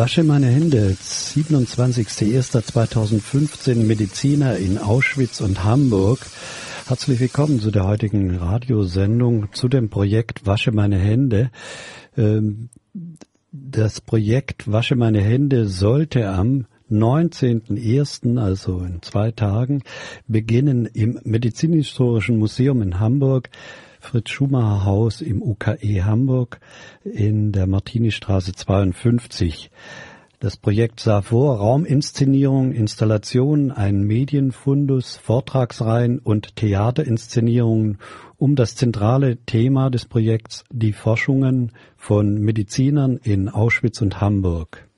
Wasche meine Hände, 27.01.2015, Mediziner in Auschwitz und Hamburg. Herzlich willkommen zu der heutigen Radiosendung zu dem Projekt Wasche meine Hände. Ähm, das Projekt Wasche meine Hände sollte am 19.01., also in zwei Tagen, beginnen im Medizinhistorischen Museum in Hamburg Fritz Schumacher Haus im UKE Hamburg in der Martini-Straße 52. Das Projekt sah vor Rauminszenierung, Installationen, einen Medienfundus, Vortragsreihen und Theaterinszenierungen um das zentrale Thema des Projekts die Forschungen von Medizinern in Auschwitz und Hamburg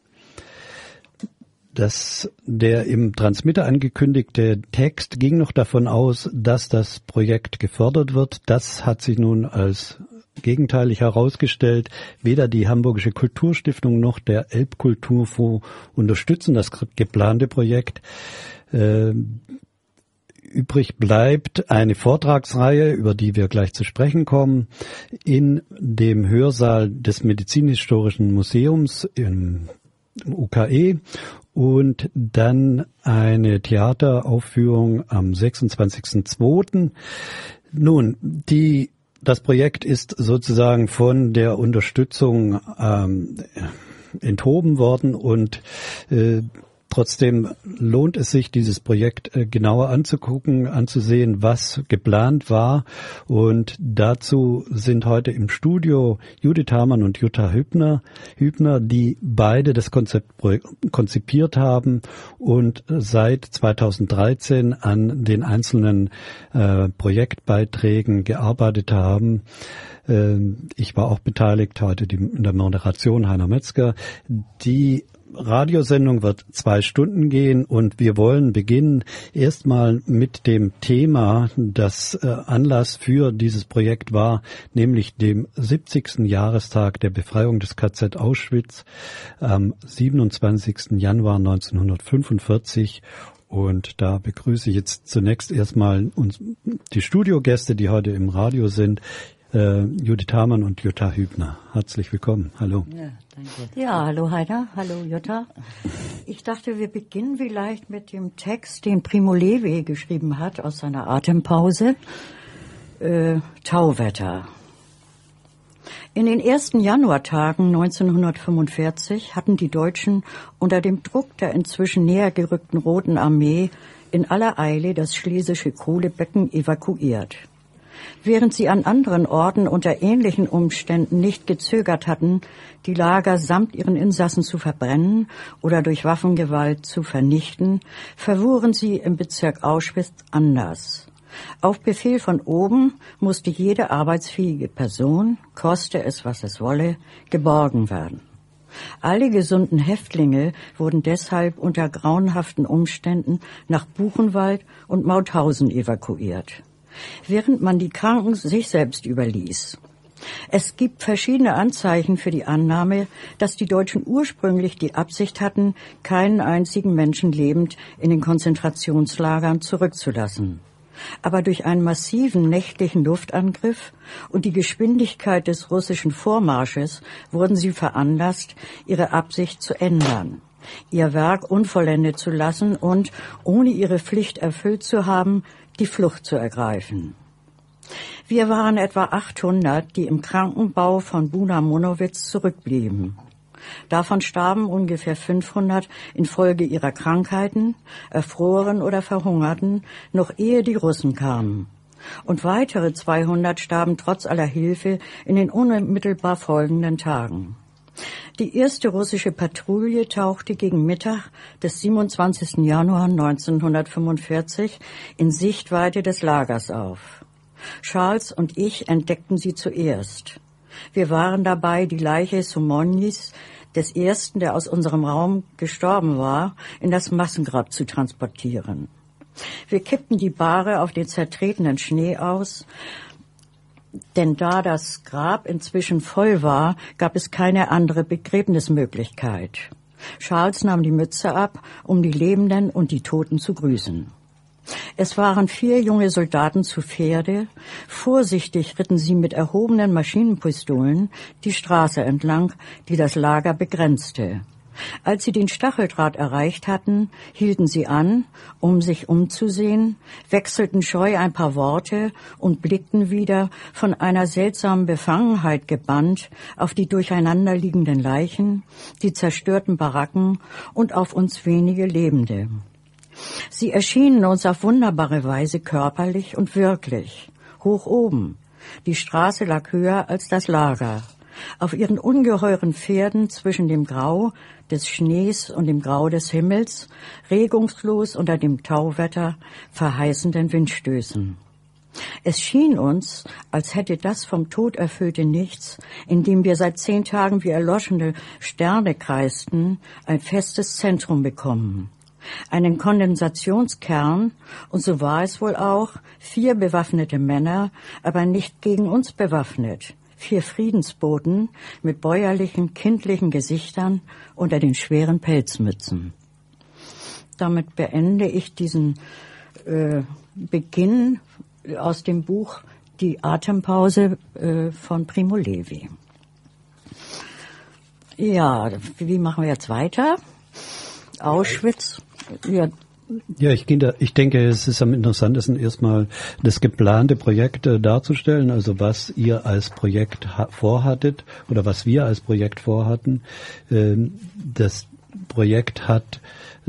dass der im Transmitter angekündigte Text ging noch davon aus, dass das Projekt gefördert wird. Das hat sich nun als gegenteilig herausgestellt. Weder die Hamburgische Kulturstiftung noch der Elbkulturfonds unterstützen das geplante Projekt. Äh, übrig bleibt eine Vortragsreihe, über die wir gleich zu sprechen kommen, in dem Hörsaal des Medizinhistorischen Museums im UKE und dann eine Theateraufführung am 26.02. Nun, die das Projekt ist sozusagen von der Unterstützung ähm, enthoben worden und äh, Trotzdem lohnt es sich, dieses Projekt äh, genauer anzugucken, anzusehen, was geplant war. Und dazu sind heute im Studio Judith Hamann und Jutta Hübner, Hübner, die beide das Konzept konzipiert haben und seit 2013 an den einzelnen äh, Projektbeiträgen gearbeitet haben. Äh, ich war auch beteiligt heute in der Moderation Heiner Metzger, die Radiosendung wird zwei Stunden gehen und wir wollen beginnen erstmal mit dem Thema, das äh, Anlass für dieses Projekt war, nämlich dem 70. Jahrestag der Befreiung des KZ Auschwitz am 27. Januar 1945 und da begrüße ich jetzt zunächst erstmal uns, die Studiogäste, die heute im Radio sind äh, Judith Hamann und Jutta Hübner. Herzlich willkommen. Hallo. Ja, danke. Ja, hallo Heider, hallo Jutta. Ich dachte, wir beginnen vielleicht mit dem Text, den Primo Levi geschrieben hat aus seiner Atempause. Äh, Tauwetter. In den ersten Januartagen 1945 hatten die Deutschen unter dem Druck der inzwischen näher gerückten Roten Armee in aller Eile das schlesische Kohlebecken evakuiert. Während sie an anderen Orten unter ähnlichen Umständen nicht gezögert hatten, die Lager samt ihren Insassen zu verbrennen oder durch Waffengewalt zu vernichten, verwuren sie im Bezirk Auschwitz anders. Auf Befehl von oben musste jede arbeitsfähige Person, koste es was es wolle, geborgen werden. Alle gesunden Häftlinge wurden deshalb unter grauenhaften Umständen nach Buchenwald und Mauthausen evakuiert während man die Kranken sich selbst überließ. Es gibt verschiedene Anzeichen für die Annahme, dass die Deutschen ursprünglich die Absicht hatten, keinen einzigen Menschen lebend in den Konzentrationslagern zurückzulassen. Aber durch einen massiven nächtlichen Luftangriff und die Geschwindigkeit des russischen Vormarsches wurden sie veranlasst, ihre Absicht zu ändern ihr Werk unvollendet zu lassen und, ohne ihre Pflicht erfüllt zu haben, die Flucht zu ergreifen. Wir waren etwa 800, die im Krankenbau von Buna Monowitz zurückblieben. Davon starben ungefähr 500 infolge ihrer Krankheiten, erfroren oder verhungerten, noch ehe die Russen kamen. Und weitere 200 starben trotz aller Hilfe in den unmittelbar folgenden Tagen. Die erste russische Patrouille tauchte gegen Mittag des 27. Januar 1945 in Sichtweite des Lagers auf. Charles und ich entdeckten sie zuerst. Wir waren dabei, die Leiche Sumonis, des ersten, der aus unserem Raum gestorben war, in das Massengrab zu transportieren. Wir kippten die Bahre auf den zertretenen Schnee aus, denn da das Grab inzwischen voll war, gab es keine andere Begräbnismöglichkeit. Charles nahm die Mütze ab, um die Lebenden und die Toten zu grüßen. Es waren vier junge Soldaten zu Pferde. Vorsichtig ritten sie mit erhobenen Maschinenpistolen die Straße entlang, die das Lager begrenzte. Als sie den Stacheldraht erreicht hatten, hielten sie an, um sich umzusehen, wechselten scheu ein paar Worte und blickten wieder, von einer seltsamen Befangenheit gebannt, auf die durcheinanderliegenden Leichen, die zerstörten Baracken und auf uns wenige Lebende. Sie erschienen uns auf wunderbare Weise körperlich und wirklich, hoch oben. Die Straße lag höher als das Lager. Auf ihren ungeheuren Pferden zwischen dem Grau des Schnees und dem Grau des Himmels, regungslos unter dem Tauwetter, verheißenden Windstößen. Es schien uns, als hätte das vom Tod erfüllte Nichts, in dem wir seit zehn Tagen wie erloschene Sterne kreisten, ein festes Zentrum bekommen. Einen Kondensationskern, und so war es wohl auch, vier bewaffnete Männer, aber nicht gegen uns bewaffnet, vier Friedensboten mit bäuerlichen, kindlichen Gesichtern unter den schweren Pelzmützen. Damit beende ich diesen äh, Beginn aus dem Buch Die Atempause äh, von Primo Levi. Ja, wie machen wir jetzt weiter? Auschwitz. Ja, ja, ich, denke, es ist am interessantesten erstmal das geplante Projekt äh, darzustellen, also was ihr als Projekt vorhattet oder was wir als Projekt vorhatten. Ähm, das Projekt hat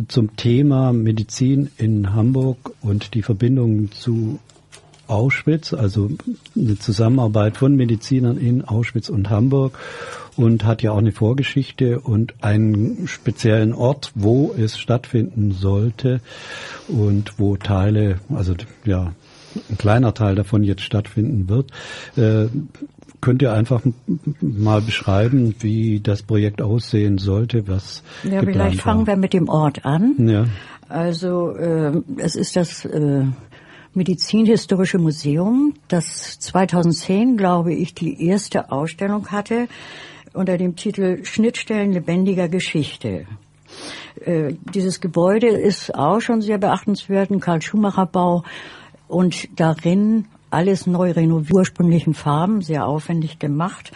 zum Thema Medizin in Hamburg und die Verbindung zu Auschwitz, also eine Zusammenarbeit von Medizinern in Auschwitz und Hamburg und hat ja auch eine Vorgeschichte und einen speziellen Ort, wo es stattfinden sollte und wo Teile, also ja, ein kleiner Teil davon jetzt stattfinden wird. Äh, könnt ihr einfach mal beschreiben, wie das Projekt aussehen sollte, was Ja, vielleicht fangen wir mit dem Ort an. Ja. Also äh, es ist das äh, Medizinhistorische Museum, das 2010, glaube ich, die erste Ausstellung hatte unter dem Titel Schnittstellen lebendiger Geschichte. Äh, dieses Gebäude ist auch schon sehr beachtenswert, ein Karl-Schumacher-Bau und darin alles neu renoviert, ursprünglichen Farben, sehr aufwendig gemacht.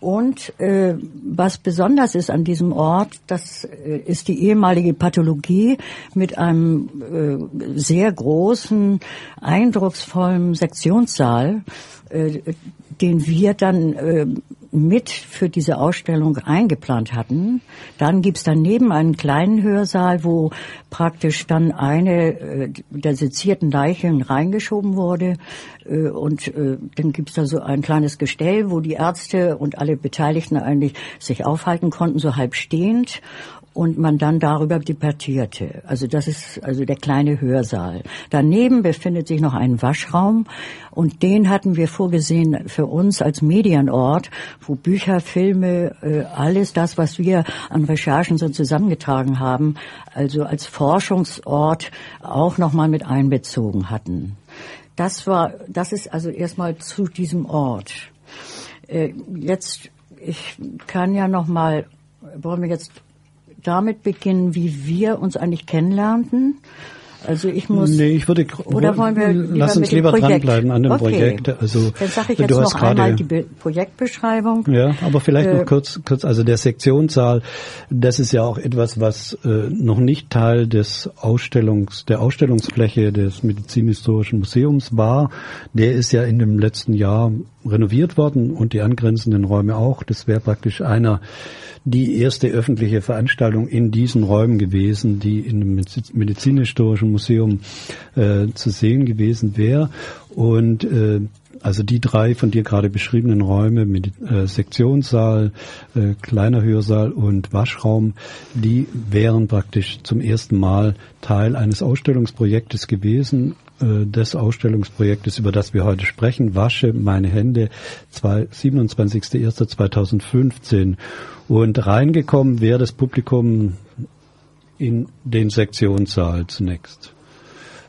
Und äh, was besonders ist an diesem Ort, das äh, ist die ehemalige Pathologie mit einem äh, sehr großen, eindrucksvollen Sektionssaal, äh, den wir dann äh, mit für diese Ausstellung eingeplant hatten. Dann gibt's daneben einen kleinen Hörsaal, wo praktisch dann eine äh, der sezierten Leichen reingeschoben wurde. Äh, und äh, dann gibt's da so ein kleines Gestell, wo die Ärzte und alle Beteiligten eigentlich sich aufhalten konnten, so halb stehend und man dann darüber debattierte. Also das ist also der kleine Hörsaal. Daneben befindet sich noch ein Waschraum und den hatten wir vorgesehen für uns als Medienort, wo Bücher, Filme, äh, alles das, was wir an Recherchen so zusammengetragen haben, also als Forschungsort auch nochmal mit einbezogen hatten. Das war, das ist also erstmal zu diesem Ort. Äh, jetzt, ich kann ja nochmal, wollen wir jetzt damit beginnen, wie wir uns eigentlich kennenlernten. Also ich muss. Nee, ich würde. Oder wollen wir lass uns lieber Projekt? dranbleiben an dem okay. Projekt. Also dann sage ich jetzt noch einmal die Be Projektbeschreibung. Ja, aber vielleicht äh, noch kurz, kurz. Also der Sektionssaal, das ist ja auch etwas, was äh, noch nicht Teil des Ausstellungs, der Ausstellungsfläche des Medizinhistorischen Museums war. Der ist ja in dem letzten Jahr renoviert worden und die angrenzenden Räume auch. Das wäre praktisch einer die erste öffentliche Veranstaltung in diesen Räumen gewesen, die in dem Medizinhistorischen Museum äh, zu sehen gewesen wäre. Und äh, also die drei von dir gerade beschriebenen Räume mit äh, Sektionssaal, äh, kleiner Hörsaal und Waschraum, die wären praktisch zum ersten Mal Teil eines Ausstellungsprojektes gewesen des Ausstellungsprojektes, über das wir heute sprechen, Wasche meine Hände, 27.01.2015. Und reingekommen wäre das Publikum in den Sektionssaal zunächst.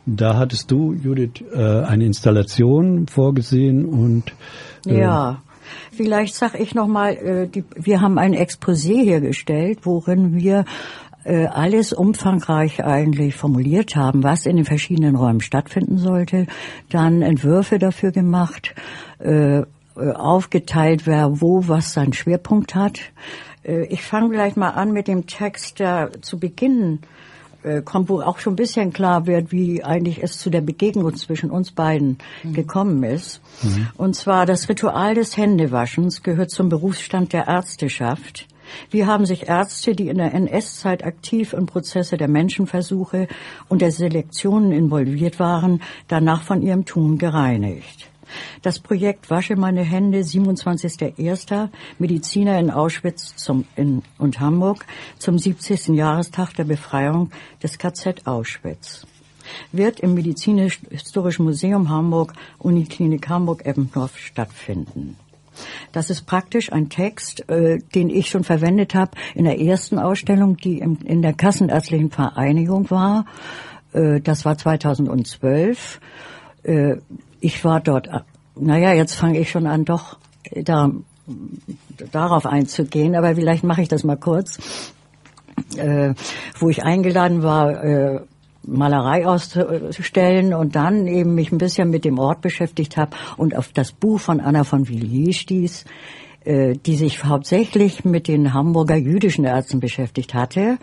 Da hattest du, Judith, äh, eine Installation vorgesehen und äh ja. Vielleicht sag ich nochmal, äh, wir haben ein Exposé hergestellt, worin wir äh, alles umfangreich eigentlich formuliert haben, was in den verschiedenen Räumen stattfinden sollte, dann Entwürfe dafür gemacht, äh, äh, aufgeteilt, wer wo was seinen Schwerpunkt hat. Äh, ich fange vielleicht mal an mit dem Text, der zu Beginn äh, kommt, wo auch schon ein bisschen klar wird, wie eigentlich es zu der Begegnung zwischen uns beiden mhm. gekommen ist. Mhm. Und zwar das Ritual des Händewaschens gehört zum Berufsstand der Ärzteschaft. Wie haben sich Ärzte, die in der NS-Zeit aktiv in Prozesse der Menschenversuche und der Selektionen involviert waren, danach von ihrem Tun gereinigt? Das Projekt Wasche meine Hände, 27.01. Mediziner in Auschwitz zum, in, und Hamburg zum 70. Jahrestag der Befreiung des KZ Auschwitz wird im Medizinisch-Historischen Museum Hamburg, Uniklinik Hamburg-Eppendorf stattfinden. Das ist praktisch ein Text, äh, den ich schon verwendet habe in der ersten Ausstellung, die im, in der Kassenärztlichen Vereinigung war. Äh, das war 2012. Äh, ich war dort, naja, jetzt fange ich schon an, doch da, darauf einzugehen, aber vielleicht mache ich das mal kurz. Äh, wo ich eingeladen war, äh, Malerei auszustellen und dann eben mich ein bisschen mit dem Ort beschäftigt habe und auf das Buch von Anna von Villiers stieß, äh, die sich hauptsächlich mit den Hamburger jüdischen Ärzten beschäftigt hatte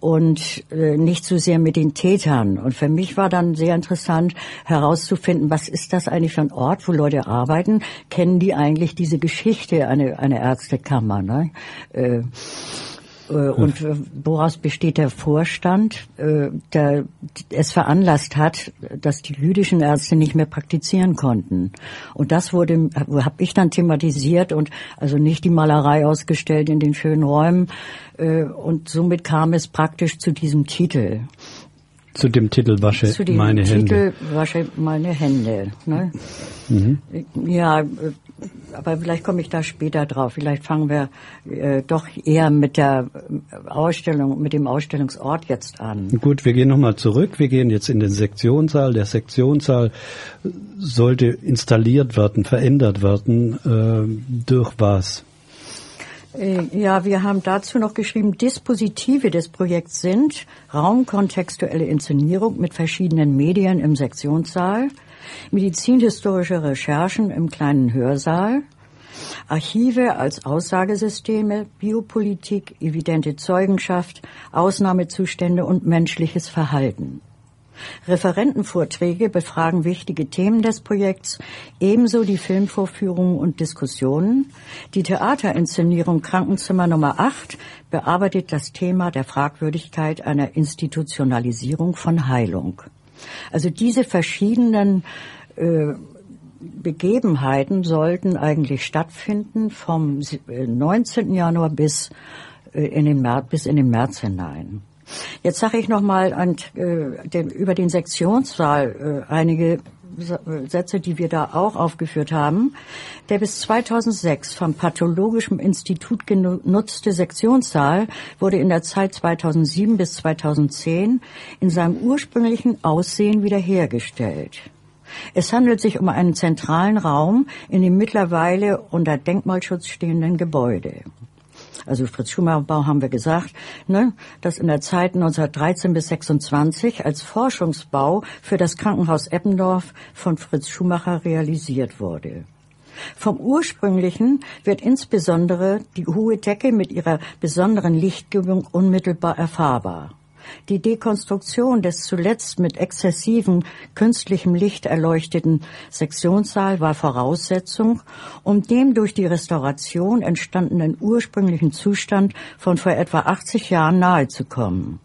und äh, nicht so sehr mit den Tätern. Und für mich war dann sehr interessant herauszufinden, was ist das eigentlich für ein Ort, wo Leute arbeiten? Kennen die eigentlich diese Geschichte, eine, eine Ärztekammer? Ne? Äh, äh, und äh, woraus besteht der Vorstand, äh, der es veranlasst hat, dass die jüdischen Ärzte nicht mehr praktizieren konnten. Und das wurde, habe ich dann thematisiert und also nicht die Malerei ausgestellt in den schönen Räumen. Und somit kam es praktisch zu diesem Titel. Zu dem Titel Wasche Zu dem meine Titel Hände. Wasche meine Hände. Ne? Mhm. Ja, aber vielleicht komme ich da später drauf. Vielleicht fangen wir äh, doch eher mit der Ausstellung, mit dem Ausstellungsort jetzt an. Gut, wir gehen nochmal zurück. Wir gehen jetzt in den Sektionssaal. Der Sektionssaal sollte installiert werden, verändert werden. Äh, durch was? Äh, ja, wir haben dazu noch geschrieben, Dispositive des Projekts sind raumkontextuelle Inszenierung mit verschiedenen Medien im Sektionssaal, medizinhistorische Recherchen im kleinen Hörsaal, Archive als Aussagesysteme, Biopolitik, evidente Zeugenschaft, Ausnahmezustände und menschliches Verhalten. Referentenvorträge befragen wichtige Themen des Projekts, ebenso die Filmvorführungen und Diskussionen. Die Theaterinszenierung Krankenzimmer Nummer 8 bearbeitet das Thema der Fragwürdigkeit einer Institutionalisierung von Heilung. Also diese verschiedenen äh, Begebenheiten sollten eigentlich stattfinden vom 19. Äh, Januar bis äh, in den März, bis in den März hinein. Jetzt sage ich noch mal an, äh, den, über den Sektionssaal äh, einige Sätze, die wir da auch aufgeführt haben. Der bis 2006 vom Pathologischen Institut genutzte Sektionssaal wurde in der Zeit 2007 bis 2010 in seinem ursprünglichen Aussehen wiederhergestellt. Es handelt sich um einen zentralen Raum in dem mittlerweile unter Denkmalschutz stehenden Gebäude also Fritz Schumacher Bau haben wir gesagt, ne, das in der Zeit 1913 bis 26 als Forschungsbau für das Krankenhaus Eppendorf von Fritz Schumacher realisiert wurde. Vom ursprünglichen wird insbesondere die hohe Decke mit ihrer besonderen Lichtgebung unmittelbar erfahrbar. Die Dekonstruktion des zuletzt mit exzessivem künstlichem Licht erleuchteten Sektionssaal war Voraussetzung, um dem durch die Restauration entstandenen ursprünglichen Zustand von vor etwa 80 Jahren nahezukommen.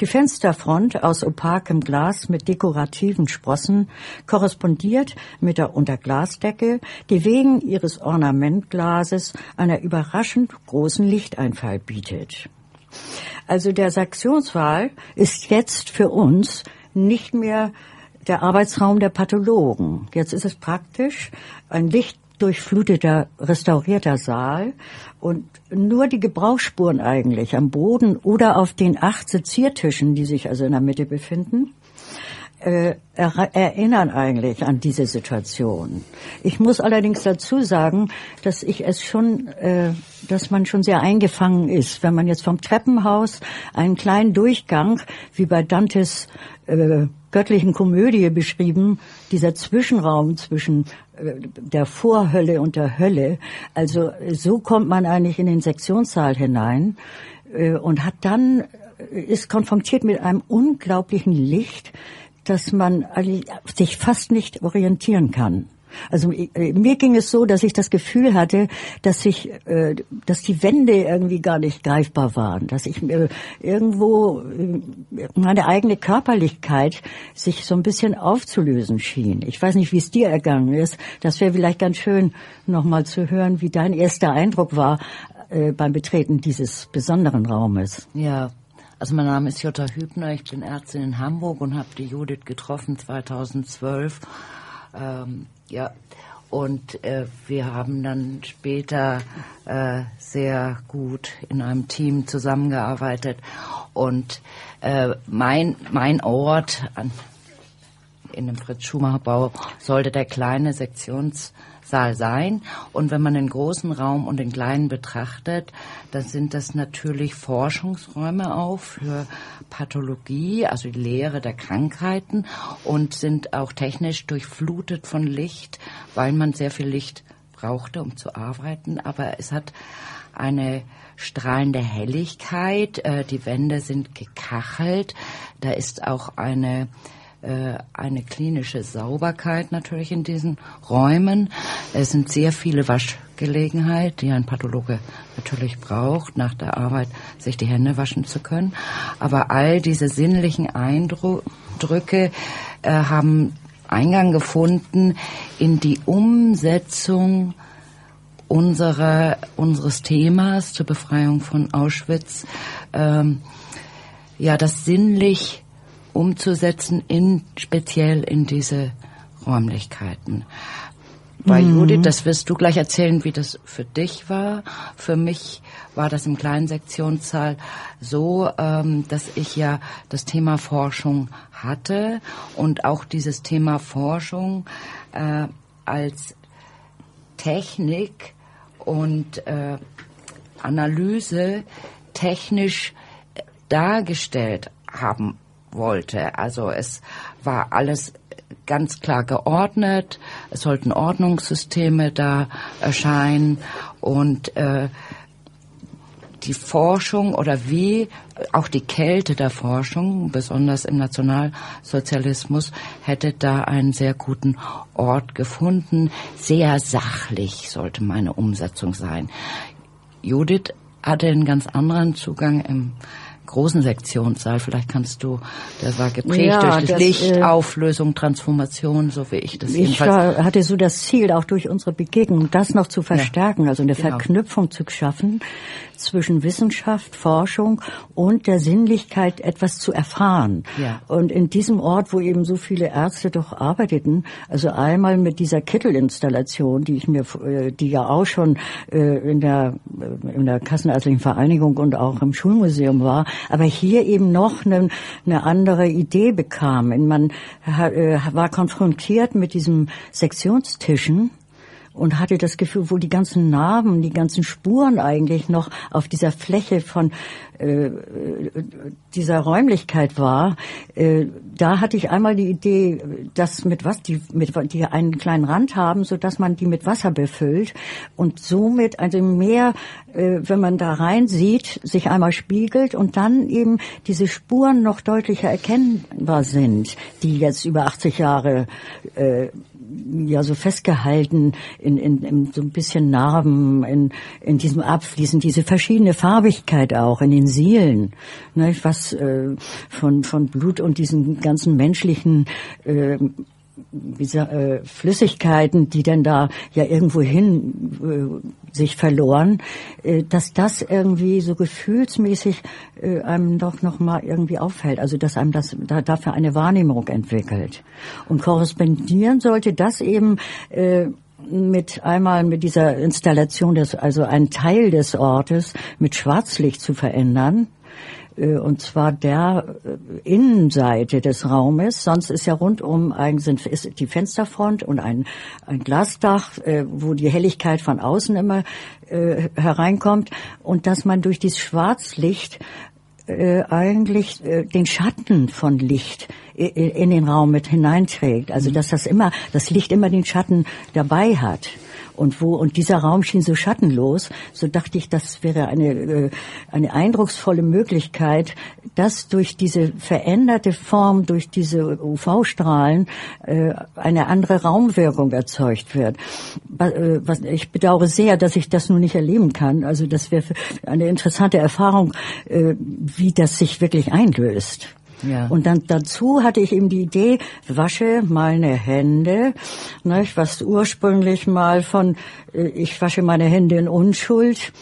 Die Fensterfront aus opakem Glas mit dekorativen Sprossen korrespondiert mit der Unterglasdecke, die wegen ihres Ornamentglases einer überraschend großen Lichteinfall bietet. Also der Sektionswahl ist jetzt für uns nicht mehr der Arbeitsraum der Pathologen. Jetzt ist es praktisch ein lichtdurchfluteter, restaurierter Saal und nur die Gebrauchsspuren eigentlich am Boden oder auf den acht Seziertischen, die sich also in der Mitte befinden, äh, er, erinnern eigentlich an diese Situation. Ich muss allerdings dazu sagen, dass ich es schon, äh, dass man schon sehr eingefangen ist, wenn man jetzt vom Treppenhaus einen kleinen Durchgang, wie bei Dantes äh, göttlichen Komödie beschrieben, dieser Zwischenraum zwischen äh, der Vorhölle und der Hölle. Also so kommt man eigentlich in den Sektionssaal hinein äh, und hat dann äh, ist konfrontiert mit einem unglaublichen Licht, dass man sich fast nicht orientieren kann. Also äh, mir ging es so, dass ich das Gefühl hatte, dass ich, äh, dass die Wände irgendwie gar nicht greifbar waren, dass ich äh, irgendwo meine eigene Körperlichkeit sich so ein bisschen aufzulösen schien. Ich weiß nicht, wie es dir ergangen ist. Das wäre vielleicht ganz schön, nochmal zu hören, wie dein erster Eindruck war beim Betreten dieses besonderen Raumes. Ja, also mein Name ist Jutta Hübner, ich bin Ärztin in Hamburg und habe die Judith getroffen 2012. Ähm, ja, und äh, wir haben dann später äh, sehr gut in einem Team zusammengearbeitet. Und äh, mein, mein Ort an, in dem Fritz-Schumacher-Bau sollte der kleine Sektions- Saal sein. Und wenn man den großen Raum und den kleinen betrachtet, dann sind das natürlich Forschungsräume auch für Pathologie, also die Lehre der Krankheiten und sind auch technisch durchflutet von Licht, weil man sehr viel Licht brauchte, um zu arbeiten. Aber es hat eine strahlende Helligkeit. Äh, die Wände sind gekachelt. Da ist auch eine eine klinische Sauberkeit natürlich in diesen Räumen. Es sind sehr viele Waschgelegenheiten, die ein Pathologe natürlich braucht, nach der Arbeit sich die Hände waschen zu können. Aber all diese sinnlichen Eindrücke äh, haben Eingang gefunden in die Umsetzung unserer, unseres Themas zur Befreiung von Auschwitz. Ähm, ja, das sinnlich umzusetzen in speziell in diese Räumlichkeiten. Bei mhm. Judith, das wirst du gleich erzählen, wie das für dich war. Für mich war das im kleinen Sektionssaal so, ähm, dass ich ja das Thema Forschung hatte und auch dieses Thema Forschung äh, als Technik und äh, Analyse technisch dargestellt haben wollte. Also es war alles ganz klar geordnet, es sollten Ordnungssysteme da erscheinen und äh, die Forschung oder wie auch die Kälte der Forschung, besonders im Nationalsozialismus, hätte da einen sehr guten Ort gefunden. Sehr sachlich sollte meine Umsetzung sein. Judith hatte einen ganz anderen Zugang im großen Sektionssaal. Vielleicht kannst du, der war geprägt ja, durch das, das Licht, äh, Auflösung, Transformation, so wie ich das ich jedenfalls. Ich hatte so das Ziel, auch durch unsere Begegnung, das noch zu verstärken, ja, also eine genau. Verknüpfung zu schaffen zwischen Wissenschaft, Forschung und der Sinnlichkeit, etwas zu erfahren. Ja. Und in diesem Ort, wo eben so viele Ärzte doch arbeiteten, also einmal mit dieser Kittelinstallation, die ich mir, äh, die ja auch schon äh, in der in der Kassenärztlichen Vereinigung und auch im Schulmuseum war, aber hier eben noch eine, eine andere Idee bekam. Man äh, war konfrontiert mit diesem Sektionstischen und hatte das Gefühl, wo die ganzen Narben, die ganzen Spuren eigentlich noch auf dieser Fläche von äh, dieser Räumlichkeit war, äh, da hatte ich einmal die Idee, dass mit was die mit die einen kleinen Rand haben, so dass man die mit Wasser befüllt und somit also mehr, äh, wenn man da rein sieht, sich einmal spiegelt und dann eben diese Spuren noch deutlicher erkennbar sind, die jetzt über 80 Jahre äh, ja so festgehalten in, in, in so ein bisschen Narben, in, in diesem Abfließen, diese verschiedene Farbigkeit auch in den Sielen, ne, was äh, von, von Blut und diesen ganzen menschlichen äh, äh, Flüssigkeiten, die denn da ja irgendwo hin äh, sich verloren, äh, dass das irgendwie so gefühlsmäßig äh, einem doch noch mal irgendwie auffällt, also dass einem das da, dafür eine Wahrnehmung entwickelt. Und korrespondieren sollte das eben äh, mit einmal mit dieser Installation des also einen Teil des Ortes mit Schwarzlicht zu verändern und zwar der äh, Innenseite des Raumes. Sonst ist ja rundum eigentlich ist die Fensterfront und ein, ein Glasdach, äh, wo die Helligkeit von außen immer hereinkommt und dass man durch dieses Schwarzlicht äh, eigentlich äh, den Schatten von Licht in den Raum mit hineinträgt. Also dass das immer, das Licht immer den Schatten dabei hat und wo und dieser Raum schien so schattenlos, so dachte ich, das wäre eine äh, eine eindrucksvolle Möglichkeit, dass durch diese veränderte Form, durch diese UV-Strahlen äh, eine andere Raumwirkung erzeugt wird. Äh, ich bedauere sehr, dass ich das nun nicht erleben kann. Also das wäre eine interessante Erfahrung, wie das sich wirklich einlöst. Ja. Und dann dazu hatte ich eben die Idee, wasche meine Hände, nicht, was ursprünglich mal von, äh, ich wasche meine Hände in Unschuld,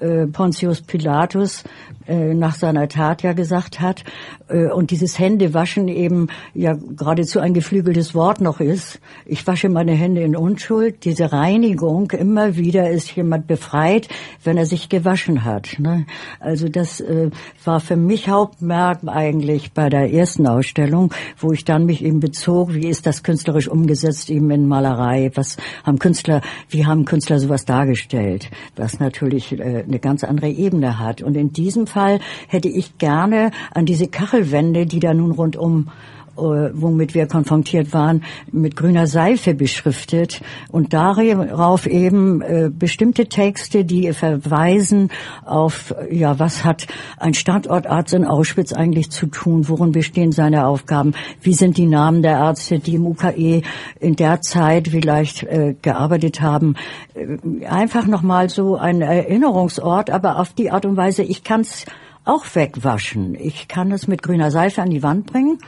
äh, Pontius Pilatus äh, nach seiner Tat ja gesagt hat. Äh, und dieses Händewaschen eben ja geradezu ein geflügeltes Wort noch ist. Ich wasche meine Hände in Unschuld. Diese Reinigung, immer wieder ist jemand befreit, wenn er sich gewaschen hat. Ne? Also das äh, war für mich Hauptmerk eigentlich bei der ersten Ausstellung, wo ich dann mich eben bezog, wie ist das künstlerisch umgesetzt eben in Malerei, was haben Künstler, wie haben Künstler sowas dargestellt, was natürlich äh, eine ganz andere Ebene hat. Und in diesem Fall Fall hätte ich gerne an diese Kachelwände, die da nun rundum womit wir konfrontiert waren, mit grüner Seife beschriftet und darauf eben äh, bestimmte Texte, die verweisen auf, ja, was hat ein Standortarzt in Auschwitz eigentlich zu tun, worin bestehen seine Aufgaben, wie sind die Namen der Ärzte, die im UKE in der Zeit vielleicht äh, gearbeitet haben. Äh, einfach nochmal so ein Erinnerungsort, aber auf die Art und Weise, ich kann es auch wegwaschen. Ich kann es mit grüner Seife an die Wand bringen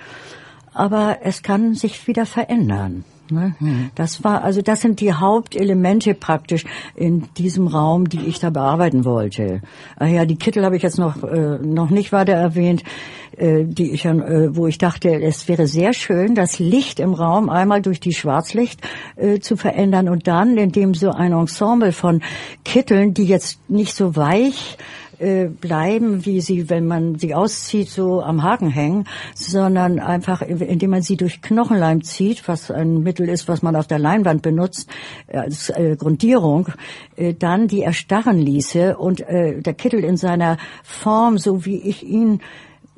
aber es kann sich wieder verändern. Ne? Das war, also das sind die Hauptelemente praktisch in diesem Raum, die ich da bearbeiten wollte. Ah ja, die Kittel habe ich jetzt noch äh, noch nicht weiter erwähnt, äh, die ich äh, wo ich dachte, es wäre sehr schön, das Licht im Raum einmal durch die Schwarzlicht äh, zu verändern und dann, indem so ein Ensemble von Kitteln, die jetzt nicht so weich äh, bleiben, wie sie, wenn man sie auszieht, so am Haken hängen, sondern einfach, indem man sie durch Knochenleim zieht, was ein Mittel ist, was man auf der Leinwand benutzt, äh, als äh, Grundierung, äh, dann die erstarren ließe und äh, der Kittel in seiner Form, so wie ich ihn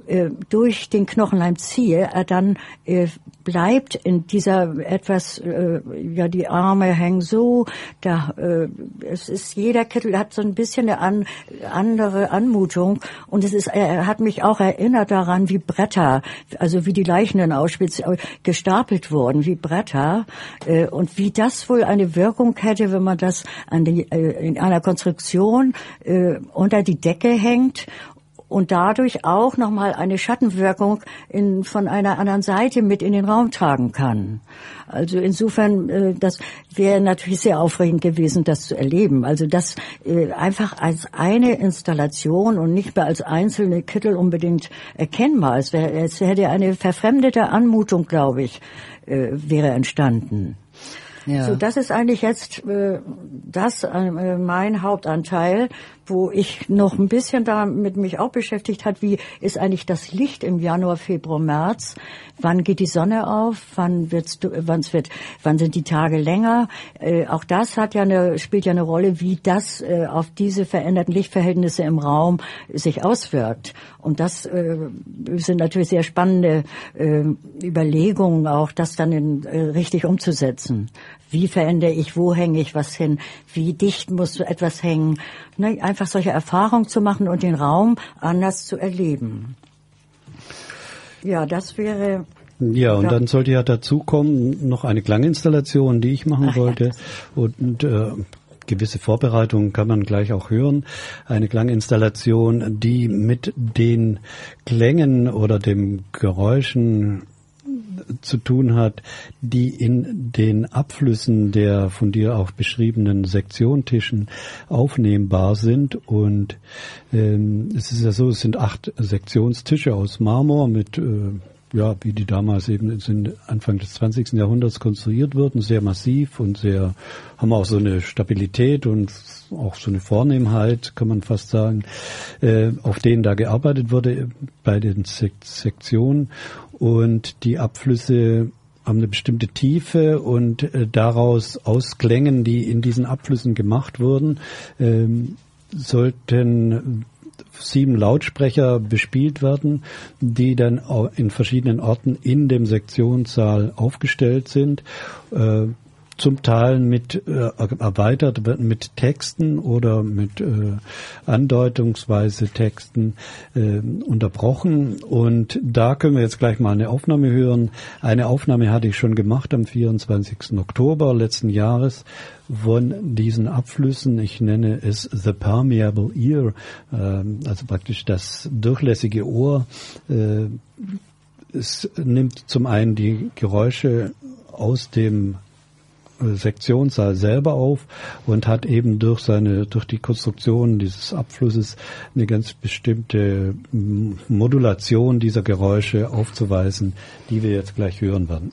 äh, durch den Knochenleim ziehe, er dann äh, bleibt in dieser etwas, äh, ja, die Arme hängen so, da, äh, es ist, jeder Kittel hat so ein bisschen eine an, andere Anmutung und es ist, er hat mich auch erinnert daran, wie Bretter, also wie die Leichen in Auschwitz äh, gestapelt wurden, wie Bretter äh, und wie das wohl eine Wirkung hätte, wenn man das an die, äh, in einer Konstruktion äh, unter die Decke hängt und dadurch auch nochmal eine Schattenwirkung in, von einer anderen Seite mit in den Raum tragen kann. Also insofern, äh, das wäre natürlich sehr aufregend gewesen, das zu erleben. Also das äh, einfach als eine Installation und nicht mehr als einzelne Kittel unbedingt erkennbar. Es, wär, es hätte eine verfremdete Anmutung, glaube ich, äh, wäre entstanden. Ja. So, das ist eigentlich jetzt äh, das äh, mein Hauptanteil wo ich noch ein bisschen damit mich auch beschäftigt hat, wie ist eigentlich das Licht im Januar, Februar, März? Wann geht die Sonne auf? Wann wird's, wann wird, wann sind die Tage länger? Äh, auch das hat ja eine, spielt ja eine Rolle, wie das äh, auf diese veränderten Lichtverhältnisse im Raum sich auswirkt. Und das äh, sind natürlich sehr spannende äh, Überlegungen auch, das dann in, äh, richtig umzusetzen. Wie verändere ich, wo hänge ich was hin? Wie dicht muss etwas hängen? Ne, einfach solche Erfahrungen zu machen und den Raum anders zu erleben. Ja, das wäre ja, und dann sollte ja dazu kommen noch eine Klanginstallation, die ich machen Ach, wollte. Und äh, gewisse Vorbereitungen kann man gleich auch hören. Eine Klanginstallation, die mit den Klängen oder dem Geräuschen zu tun hat, die in den Abflüssen der von dir auch beschriebenen Sektiontischen aufnehmbar sind. Und ähm, es ist ja so, es sind acht Sektionstische aus Marmor mit äh, ja, wie die damals eben sind, Anfang des 20. Jahrhunderts konstruiert wurden, sehr massiv und sehr, haben auch so eine Stabilität und auch so eine Vornehmheit, kann man fast sagen, äh, auf denen da gearbeitet wurde bei den Sek Sektionen und die Abflüsse haben eine bestimmte Tiefe und äh, daraus aus Klängen, die in diesen Abflüssen gemacht wurden, ähm, sollten sieben Lautsprecher bespielt werden, die dann in verschiedenen Orten in dem Sektionssaal aufgestellt sind. Zum Teil mit äh, erweitert mit Texten oder mit äh, andeutungsweise Texten äh, unterbrochen. Und da können wir jetzt gleich mal eine Aufnahme hören. Eine Aufnahme hatte ich schon gemacht am 24. Oktober letzten Jahres von diesen Abflüssen. Ich nenne es The Permeable Ear, äh, also praktisch das durchlässige Ohr. Äh, es nimmt zum einen die Geräusche aus dem Sektionssaal selber auf und hat eben durch seine, durch die Konstruktion dieses Abflusses eine ganz bestimmte Modulation dieser Geräusche aufzuweisen, die wir jetzt gleich hören werden.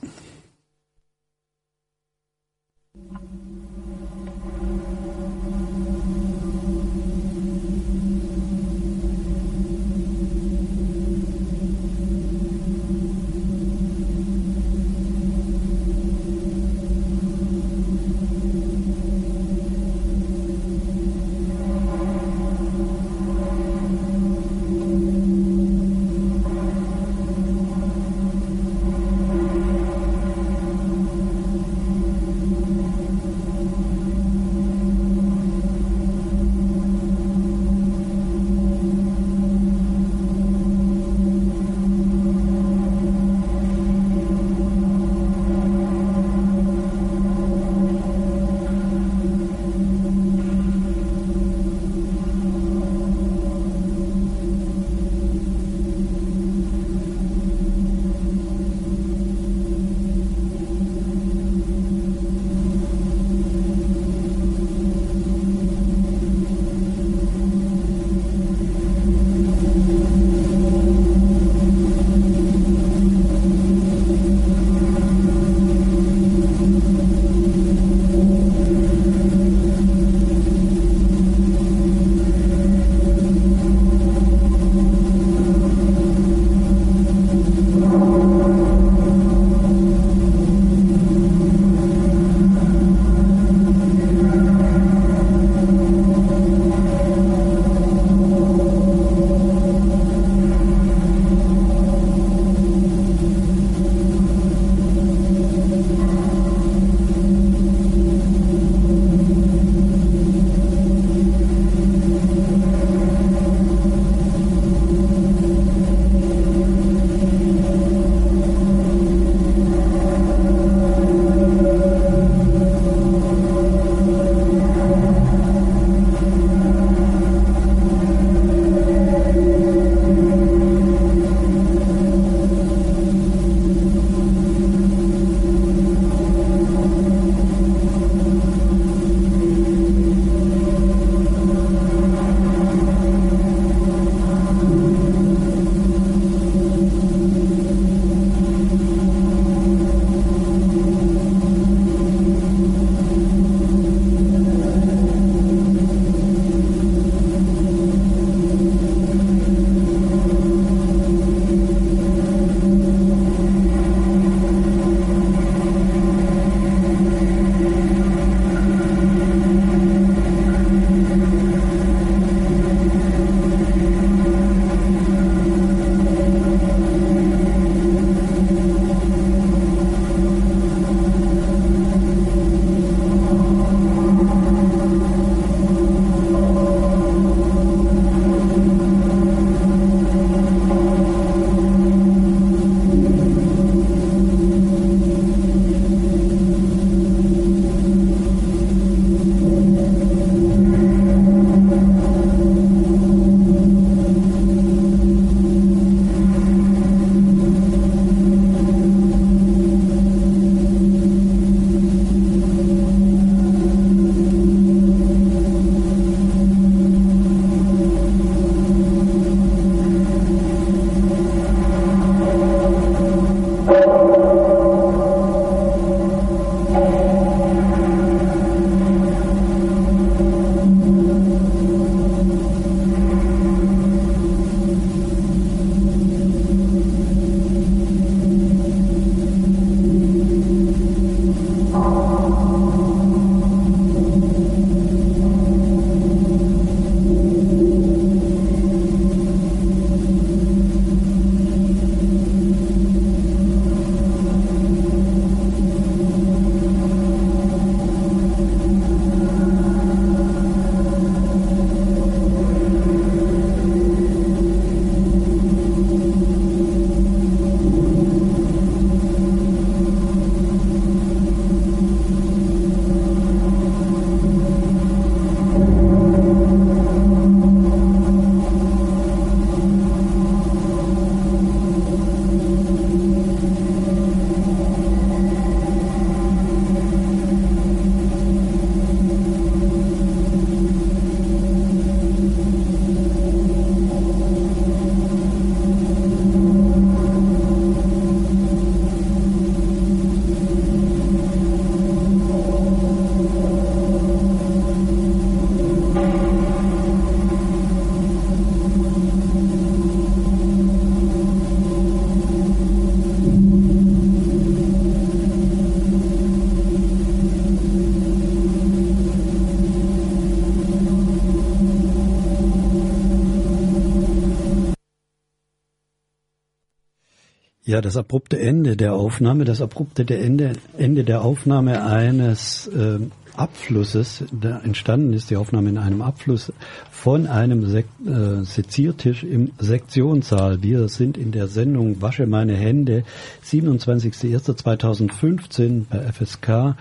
Ja, das abrupte Ende der Aufnahme, das abrupte Ende, Ende der Aufnahme eines äh, Abflusses, da entstanden ist die Aufnahme in einem Abfluss von einem Sek äh, Seziertisch im Sektionssaal. Wir sind in der Sendung Wasche meine Hände, 27.01.2015 bei FSK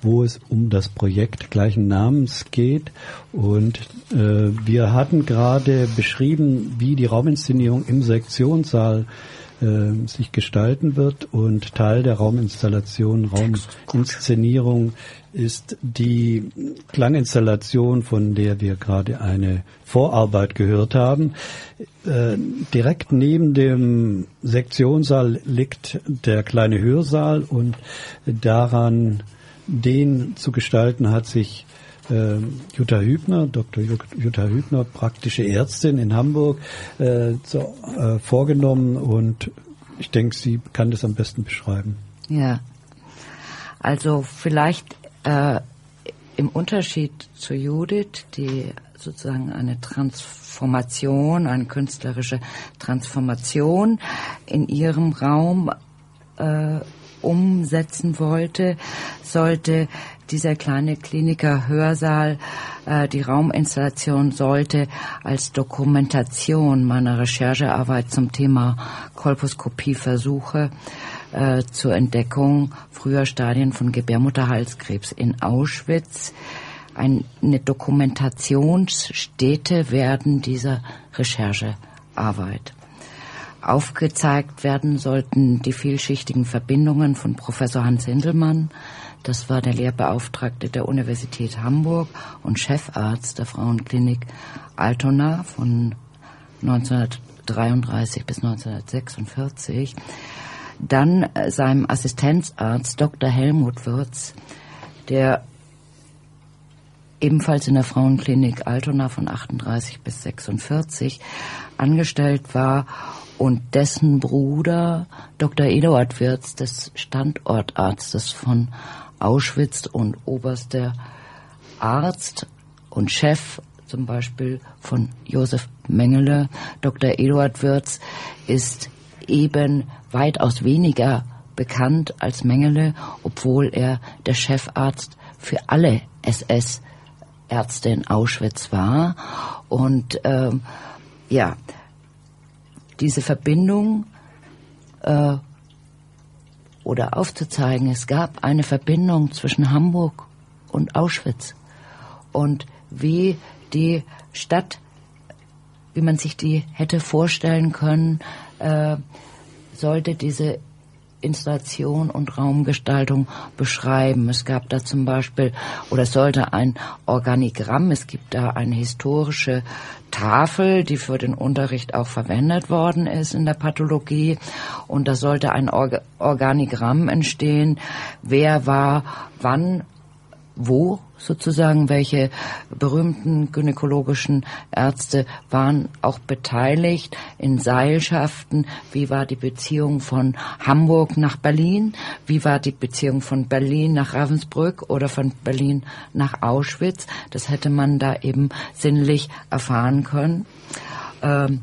wo es um das Projekt gleichen Namens geht. Und äh, wir hatten gerade beschrieben, wie die Rauminszenierung im Sektionssaal äh, sich gestalten wird. Und Teil der Rauminstallation, Rauminszenierung ist die Klanginstallation, von der wir gerade eine Vorarbeit gehört haben. Äh, direkt neben dem Sektionssaal liegt der kleine Hörsaal und daran den zu gestalten hat sich äh, Jutta Hübner, Dr. Jutta Hübner, praktische Ärztin in Hamburg, äh, so, äh, vorgenommen und ich denke, sie kann das am besten beschreiben. Ja, also vielleicht äh, im Unterschied zu Judith, die sozusagen eine Transformation, eine künstlerische Transformation in ihrem Raum äh, umsetzen wollte, sollte dieser kleine Kliniker Hörsaal, äh, die Rauminstallation sollte als Dokumentation meiner Recherchearbeit zum Thema Kolposkopieversuche äh, zur Entdeckung früher Stadien von Gebärmutterhalskrebs in Auschwitz eine Dokumentationsstätte werden dieser Recherchearbeit. Aufgezeigt werden sollten die vielschichtigen Verbindungen von Professor Hans Hindelmann, das war der Lehrbeauftragte der Universität Hamburg und Chefarzt der Frauenklinik Altona von 1933 bis 1946. Dann äh, seinem Assistenzarzt Dr. Helmut Würz, der ebenfalls in der Frauenklinik Altona von 38 bis 46 angestellt war und dessen Bruder Dr. Eduard Wirz, des Standortarztes von Auschwitz und oberster Arzt und Chef zum Beispiel von Josef Mengele, Dr. Eduard Wirz, ist eben weitaus weniger bekannt als Mengele, obwohl er der Chefarzt für alle SS-Ärzte in Auschwitz war. Und ähm, ja, diese Verbindung äh, oder aufzuzeigen, es gab eine Verbindung zwischen Hamburg und Auschwitz. Und wie die Stadt, wie man sich die hätte vorstellen können, äh, sollte diese Installation und Raumgestaltung beschreiben. Es gab da zum Beispiel oder es sollte ein Organigramm, es gibt da eine historische Tafel, die für den Unterricht auch verwendet worden ist in der Pathologie. Und da sollte ein Org Organigramm entstehen. Wer war wann wo sozusagen, welche berühmten gynäkologischen Ärzte waren auch beteiligt in Seilschaften, wie war die Beziehung von Hamburg nach Berlin, wie war die Beziehung von Berlin nach Ravensbrück oder von Berlin nach Auschwitz. Das hätte man da eben sinnlich erfahren können. Ähm,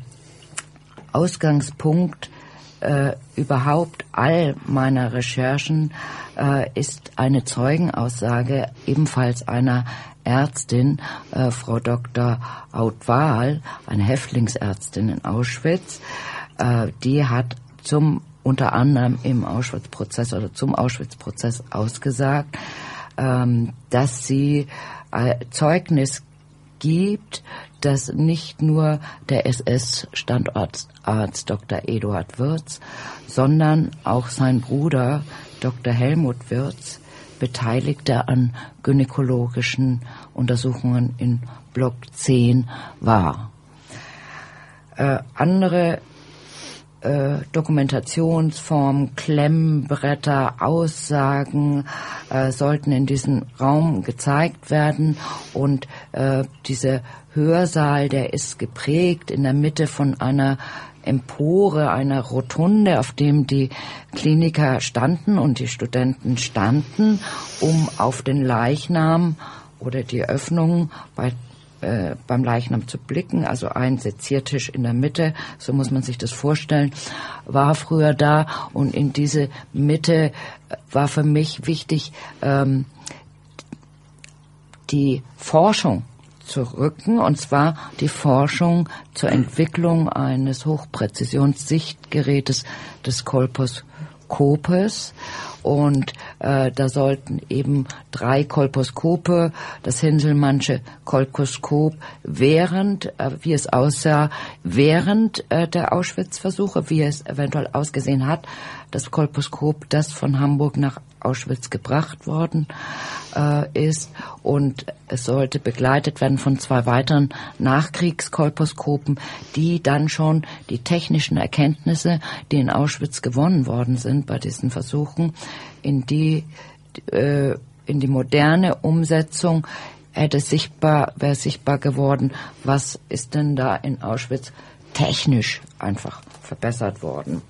Ausgangspunkt äh, überhaupt all meiner Recherchen äh, ist eine Zeugenaussage ebenfalls einer Ärztin, äh, Frau Dr. Outwahl, eine Häftlingsärztin in Auschwitz, äh, die hat zum unter anderem im Auschwitz-Prozess oder zum Auschwitz-Prozess ausgesagt, ähm, dass sie äh, Zeugnis gibt, dass nicht nur der SS-Standortarzt Dr. Eduard Wirz, sondern auch sein Bruder Dr. Helmut Wirz Beteiligter an gynäkologischen Untersuchungen in Block 10 war. Äh, andere äh, Dokumentationsformen, Klemmbretter, Aussagen äh, sollten in diesem Raum gezeigt werden. Und äh, dieser Hörsaal, der ist geprägt in der Mitte von einer Empore, einer Rotunde, auf dem die Kliniker standen und die Studenten standen, um auf den Leichnam oder die Öffnung bei äh, beim Leichnam zu blicken, also ein Seziertisch in der Mitte, so muss man sich das vorstellen, war früher da und in diese Mitte war für mich wichtig, ähm, die Forschung zu rücken, und zwar die Forschung zur Entwicklung eines Hochpräzisionssichtgerätes des Kolposkopes. Und äh, da sollten eben drei Kolposkope, das Hinselmannsche Kolposkop, während, äh, wie es aussah, während äh, der Auschwitz-Versuche, wie es eventuell ausgesehen hat, das Kolposkop, das von Hamburg nach Auschwitz gebracht worden äh, ist und es sollte begleitet werden von zwei weiteren Nachkriegskolposkopen, die dann schon die technischen Erkenntnisse, die in Auschwitz gewonnen worden sind bei diesen Versuchen, in die äh, in die moderne Umsetzung hätte sichtbar wäre sichtbar geworden, was ist denn da in Auschwitz technisch einfach verbessert worden.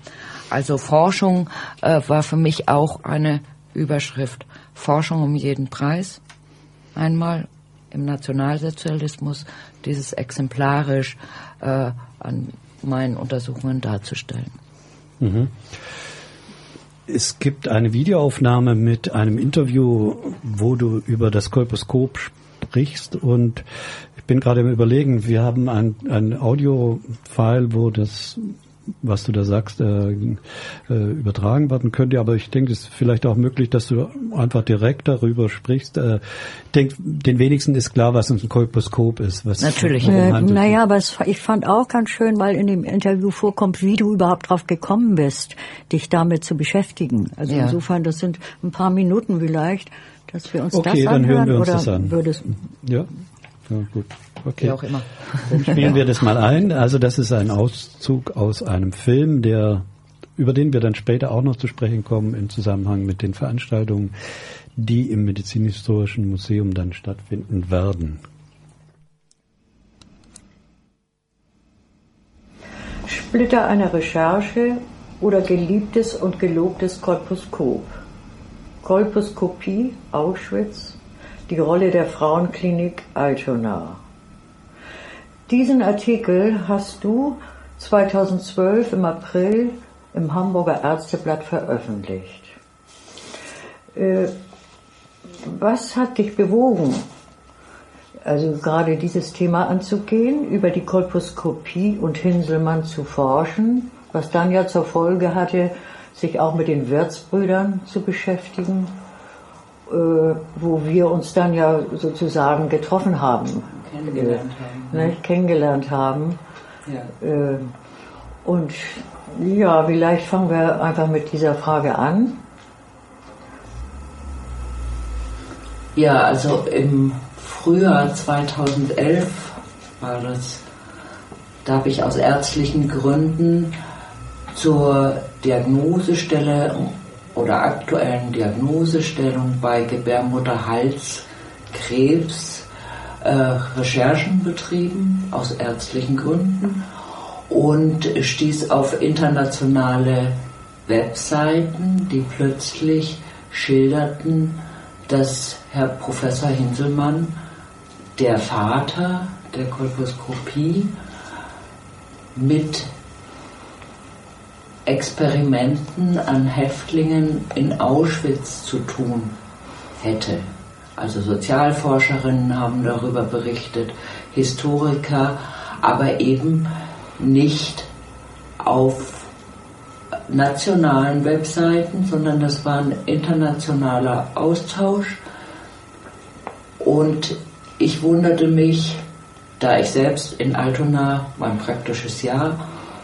Also Forschung äh, war für mich auch eine Überschrift Forschung um jeden Preis. Einmal im Nationalsozialismus dieses exemplarisch äh, an meinen Untersuchungen darzustellen. Mhm. Es gibt eine Videoaufnahme mit einem Interview, wo du über das Kolposkop sprichst und ich bin gerade im Überlegen, wir haben ein, ein Audio-File, wo das was du da sagst, äh, äh, übertragen werden könnte. Aber ich denke, es ist vielleicht auch möglich, dass du einfach direkt darüber sprichst. Äh, denk, den wenigsten ist klar, was ein Kolposkop ist. Was Natürlich. Äh, naja, aber es, ich fand auch ganz schön, weil in dem Interview vorkommt, wie du überhaupt drauf gekommen bist, dich damit zu beschäftigen. Also ja. insofern, das sind ein paar Minuten vielleicht, dass wir uns okay, das anhören. Okay, dann hören wir uns oder das an. Würdest, ja. Ja, gut. Okay. Wie auch immer. Dann spielen wir das mal ein. Also das ist ein Auszug aus einem Film, der über den wir dann später auch noch zu sprechen kommen im Zusammenhang mit den Veranstaltungen, die im Medizinhistorischen Museum dann stattfinden werden. Splitter einer Recherche oder geliebtes und gelobtes Kolposkop. Kolposkopie Auschwitz die Rolle der Frauenklinik Altona. Diesen Artikel hast du 2012 im April im Hamburger Ärzteblatt veröffentlicht. Äh, was hat dich bewogen, also gerade dieses Thema anzugehen, über die Kolposkopie und Hinselmann zu forschen, was dann ja zur Folge hatte, sich auch mit den Wirtsbrüdern zu beschäftigen? Äh, wo wir uns dann ja sozusagen getroffen haben. Kennengelernt haben. Ne, kennengelernt haben. Ja. Äh, und ja, vielleicht fangen wir einfach mit dieser Frage an. Ja, also im Frühjahr 2011 war das, da habe ich aus ärztlichen Gründen zur Diagnosestelle oder aktuellen Diagnosestellung bei Gebärmutterhalskrebs äh, Recherchen betrieben aus ärztlichen Gründen und stieß auf internationale Webseiten, die plötzlich schilderten, dass Herr Professor Hinselmann, der Vater der Kolposkopie, mit Experimenten an Häftlingen in Auschwitz zu tun hätte. Also Sozialforscherinnen haben darüber berichtet, Historiker, aber eben nicht auf nationalen Webseiten, sondern das war ein internationaler Austausch. Und ich wunderte mich, da ich selbst in Altona mein praktisches Jahr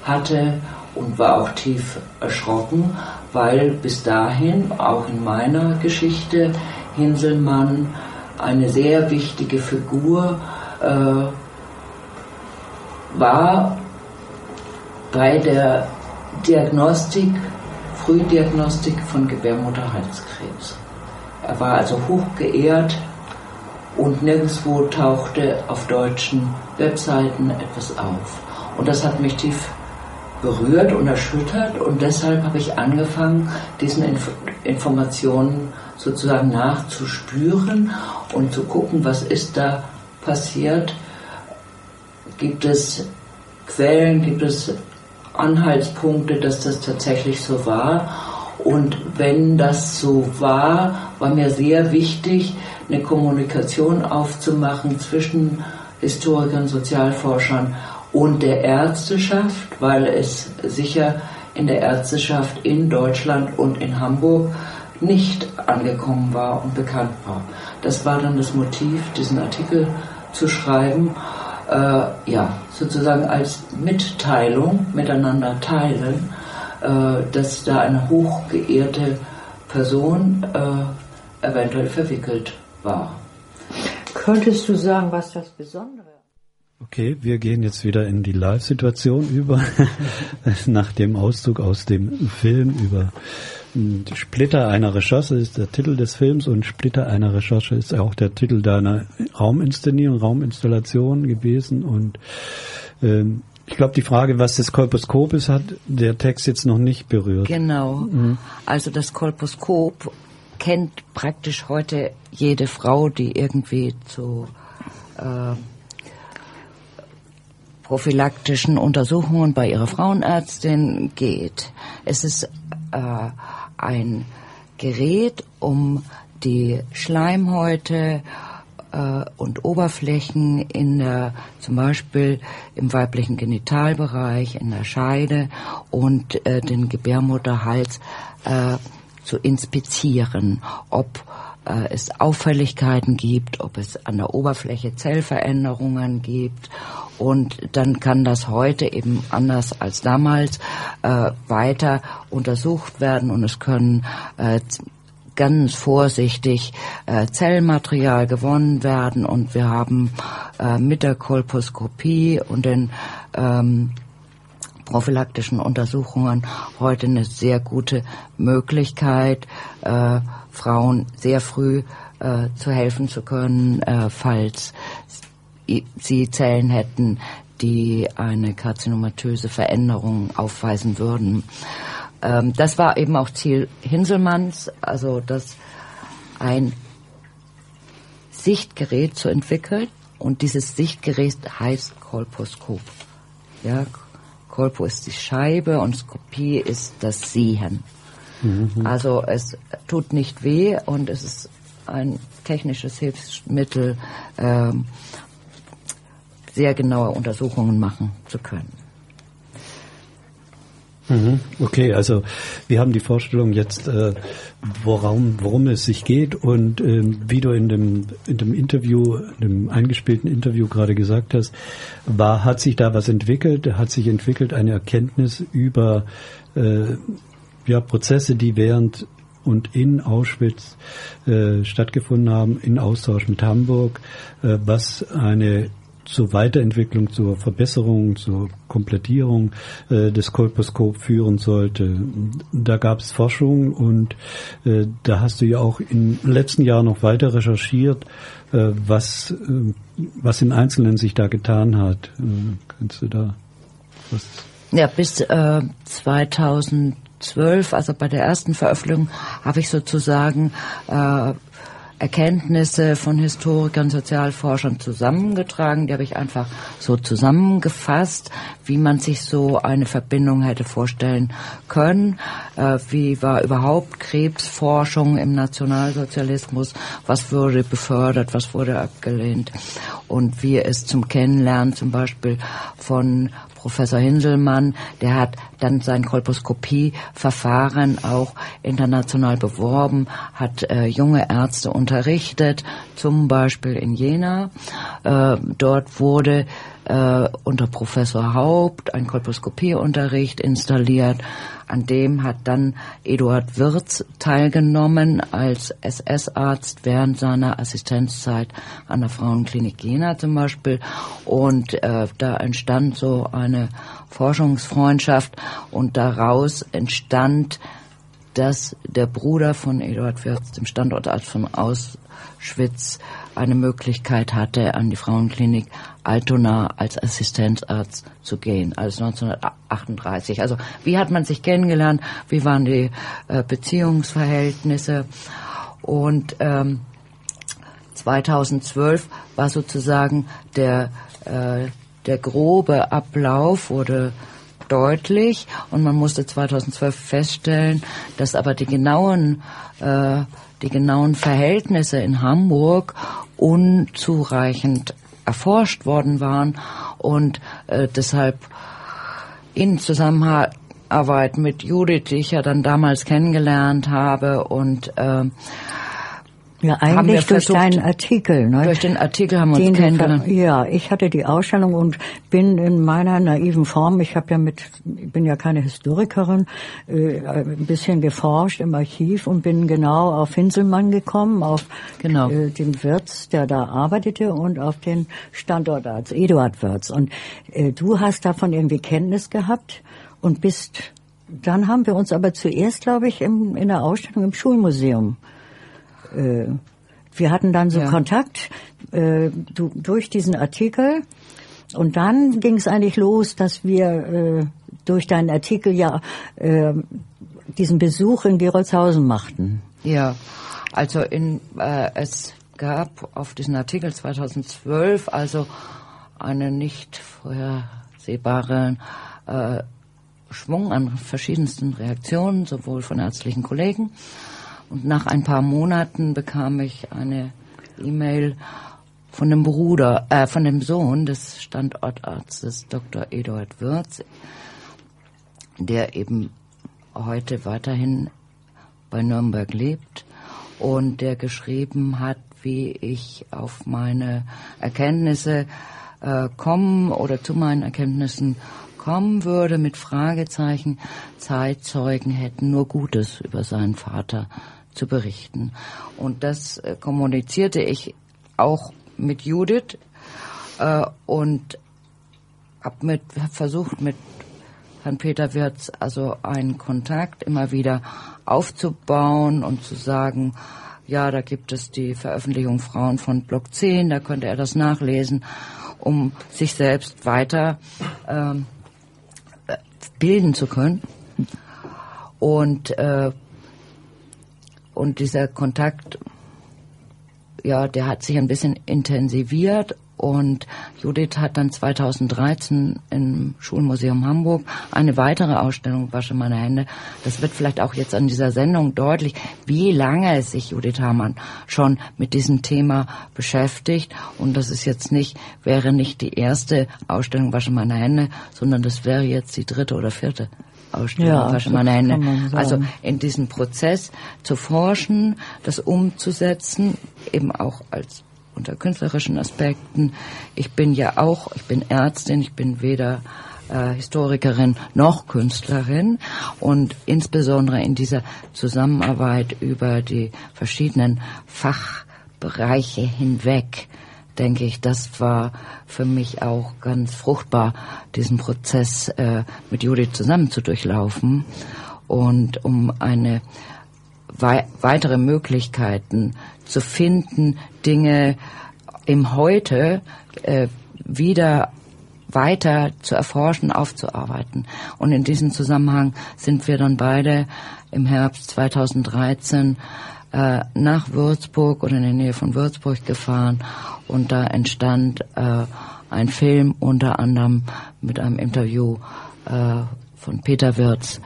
hatte und war auch tief erschrocken, weil bis dahin, auch in meiner Geschichte, Hinselmann eine sehr wichtige Figur äh, war bei der Diagnostik, Frühdiagnostik von Gebärmutterhalskrebs. Er war also hoch geehrt und nirgendwo tauchte auf deutschen Webseiten etwas auf. Und das hat mich tief berührt und erschüttert und deshalb habe ich angefangen, diesen Inf Informationen sozusagen nachzuspüren und zu gucken, was ist da passiert gibt es Quellen, gibt es Anhaltspunkte, dass das tatsächlich so war. Und wenn das so war, war mir sehr wichtig, eine Kommunikation aufzumachen zwischen Historikern, Sozialforschern und der Ärzteschaft, weil es sicher in der Ärzteschaft in Deutschland und in Hamburg nicht angekommen war und bekannt war. Das war dann das Motiv, diesen Artikel zu schreiben, äh, ja, sozusagen als Mitteilung, miteinander teilen, äh, dass da eine hochgeehrte Person äh, eventuell verwickelt war. Könntest du sagen, was das Besondere Okay, wir gehen jetzt wieder in die Live-Situation über, nach dem Auszug aus dem Film über hm, Splitter einer Recherche ist der Titel des Films und Splitter einer Recherche ist auch der Titel deiner Rauminszenierung, Rauminstallation gewesen und ähm, ich glaube, die Frage, was das Kolposkop ist, hat der Text jetzt noch nicht berührt. Genau. Mhm. Also das Kolposkop kennt praktisch heute jede Frau, die irgendwie zu äh, prophylaktischen Untersuchungen bei ihrer Frauenärztin geht. Es ist äh, ein Gerät, um die Schleimhäute äh, und Oberflächen in der, zum Beispiel im weiblichen Genitalbereich, in der Scheide und äh, den Gebärmutterhals äh, zu inspizieren, ob äh, es Auffälligkeiten gibt, ob es an der Oberfläche Zellveränderungen gibt. Und dann kann das heute eben anders als damals äh, weiter untersucht werden und es können äh, ganz vorsichtig äh, Zellmaterial gewonnen werden und wir haben äh, mit der Kolposkopie und den ähm, prophylaktischen Untersuchungen heute eine sehr gute Möglichkeit, äh, Frauen sehr früh äh, zu helfen zu können, äh, falls sie Zellen hätten, die eine karzinomatöse Veränderung aufweisen würden. Ähm, das war eben auch Ziel Hinselmanns, also das ein Sichtgerät zu entwickeln. Und dieses Sichtgerät heißt Kolposkop. Ja, Kolpo ist die Scheibe und Skopie ist das Sehen. Mhm. Also es tut nicht weh und es ist ein technisches Hilfsmittel, ähm, sehr genaue Untersuchungen machen zu können. Mhm. Okay, also wir haben die Vorstellung jetzt, äh, worum, worum es sich geht und äh, wie du in dem, in dem Interview, in dem eingespielten Interview gerade gesagt hast, war, hat sich da was entwickelt, hat sich entwickelt eine Erkenntnis über äh, ja, Prozesse, die während und in Auschwitz äh, stattgefunden haben, in Austausch mit Hamburg, äh, was eine zur Weiterentwicklung, zur Verbesserung, zur Komplettierung äh, des Kolposkop führen sollte. Da gab es Forschung und äh, da hast du ja auch im letzten Jahr noch weiter recherchiert, äh, was, äh, was in Einzelnen sich da getan hat. Äh, kannst du da was? Ja, bis äh, 2012, also bei der ersten Veröffentlichung, habe ich sozusagen äh, Erkenntnisse von Historikern, Sozialforschern zusammengetragen. Die habe ich einfach so zusammengefasst, wie man sich so eine Verbindung hätte vorstellen können. Äh, wie war überhaupt Krebsforschung im Nationalsozialismus? Was wurde befördert? Was wurde abgelehnt? Und wie es zum Kennenlernen zum Beispiel von Professor Hinselmann, der hat dann sein Kolposkopieverfahren auch international beworben, hat äh, junge Ärzte unterrichtet, zum Beispiel in Jena. Äh, dort wurde äh, unter Professor Haupt ein Kolposkopieunterricht installiert. An dem hat dann Eduard Wirz teilgenommen als SS-Arzt während seiner Assistenzzeit an der Frauenklinik Jena zum Beispiel. Und äh, da entstand so eine Forschungsfreundschaft und daraus entstand dass der Bruder von Eduard Wirz, dem Standortarzt von Auschwitz, eine Möglichkeit hatte, an die Frauenklinik Altona als Assistenzarzt zu gehen, also 1938. Also wie hat man sich kennengelernt, wie waren die äh, Beziehungsverhältnisse? Und ähm, 2012 war sozusagen der äh, der grobe Ablauf wurde deutlich. Und man musste 2012 feststellen, dass aber die genauen äh, die genauen Verhältnisse in Hamburg unzureichend erforscht worden waren und äh, deshalb in Zusammenarbeit mit Judith, die ich ja dann damals kennengelernt habe und äh, ja, eigentlich durch deinen Artikel. Ne? Durch den Artikel haben wir uns kennengelernt. Ja, ich hatte die Ausstellung und bin in meiner naiven Form, ich habe ja mit, ich bin ja keine Historikerin, äh, ein bisschen geforscht im Archiv und bin genau auf Hinselmann gekommen, auf genau. äh, den Wirtz, der da arbeitete und auf den Standort als Eduard Wirtz. Und äh, du hast davon irgendwie Kenntnis gehabt und bist, dann haben wir uns aber zuerst, glaube ich, im, in der Ausstellung im Schulmuseum äh, wir hatten dann so ja. Kontakt äh, du, durch diesen Artikel und dann ging es eigentlich los, dass wir äh, durch deinen Artikel ja äh, diesen Besuch in Gerolzhausen machten. Ja, also in, äh, es gab auf diesen Artikel 2012 also eine nicht vorhersehbare äh, Schwung an verschiedensten Reaktionen, sowohl von ärztlichen Kollegen und nach ein paar Monaten bekam ich eine E-Mail von dem Bruder, äh, von dem Sohn des Standortarztes Dr. Eduard Würz, der eben heute weiterhin bei Nürnberg lebt und der geschrieben hat, wie ich auf meine Erkenntnisse äh, kommen oder zu meinen Erkenntnissen kommen würde mit Fragezeichen. Zeitzeugen hätten nur Gutes über seinen Vater zu berichten. Und das äh, kommunizierte ich auch mit Judith äh, und habe mit versucht mit Herrn Peter Wirz also einen Kontakt immer wieder aufzubauen und zu sagen, ja, da gibt es die Veröffentlichung Frauen von Block 10, da könnte er das nachlesen, um sich selbst weiter ähm, bilden zu können. Und äh, und dieser Kontakt, ja, der hat sich ein bisschen intensiviert und Judith hat dann 2013 im Schulmuseum Hamburg eine weitere Ausstellung Wasche meine Hände. Das wird vielleicht auch jetzt an dieser Sendung deutlich, wie lange sich Judith Hamann schon mit diesem Thema beschäftigt. Und das ist jetzt nicht, wäre nicht die erste Ausstellung Wasche meine Hände, sondern das wäre jetzt die dritte oder vierte. Ausstellung, ja, wasche meine Hände. Also in diesem Prozess zu forschen, das umzusetzen, eben auch als unter künstlerischen Aspekten. Ich bin ja auch, ich bin Ärztin, ich bin weder äh, Historikerin noch Künstlerin und insbesondere in dieser Zusammenarbeit über die verschiedenen Fachbereiche hinweg denke ich, das war für mich auch ganz fruchtbar, diesen Prozess äh, mit Judith zusammen zu durchlaufen und um eine wei weitere Möglichkeiten zu finden, Dinge im Heute äh, wieder weiter zu erforschen, aufzuarbeiten. Und in diesem Zusammenhang sind wir dann beide im Herbst 2013 äh, nach Würzburg oder in der Nähe von Würzburg gefahren und da entstand äh, ein Film unter anderem mit einem Interview äh, von Peter Wirz,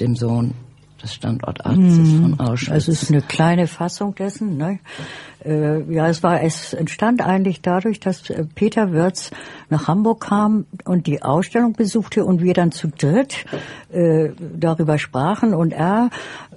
dem Sohn des Standortarztes mhm. von Auschwitz. Es ist eine kleine Fassung dessen. Ne? Äh, ja, es war, es entstand eigentlich dadurch, dass äh, Peter Wirz nach Hamburg kam und die Ausstellung besuchte und wir dann zu dritt äh, darüber sprachen und er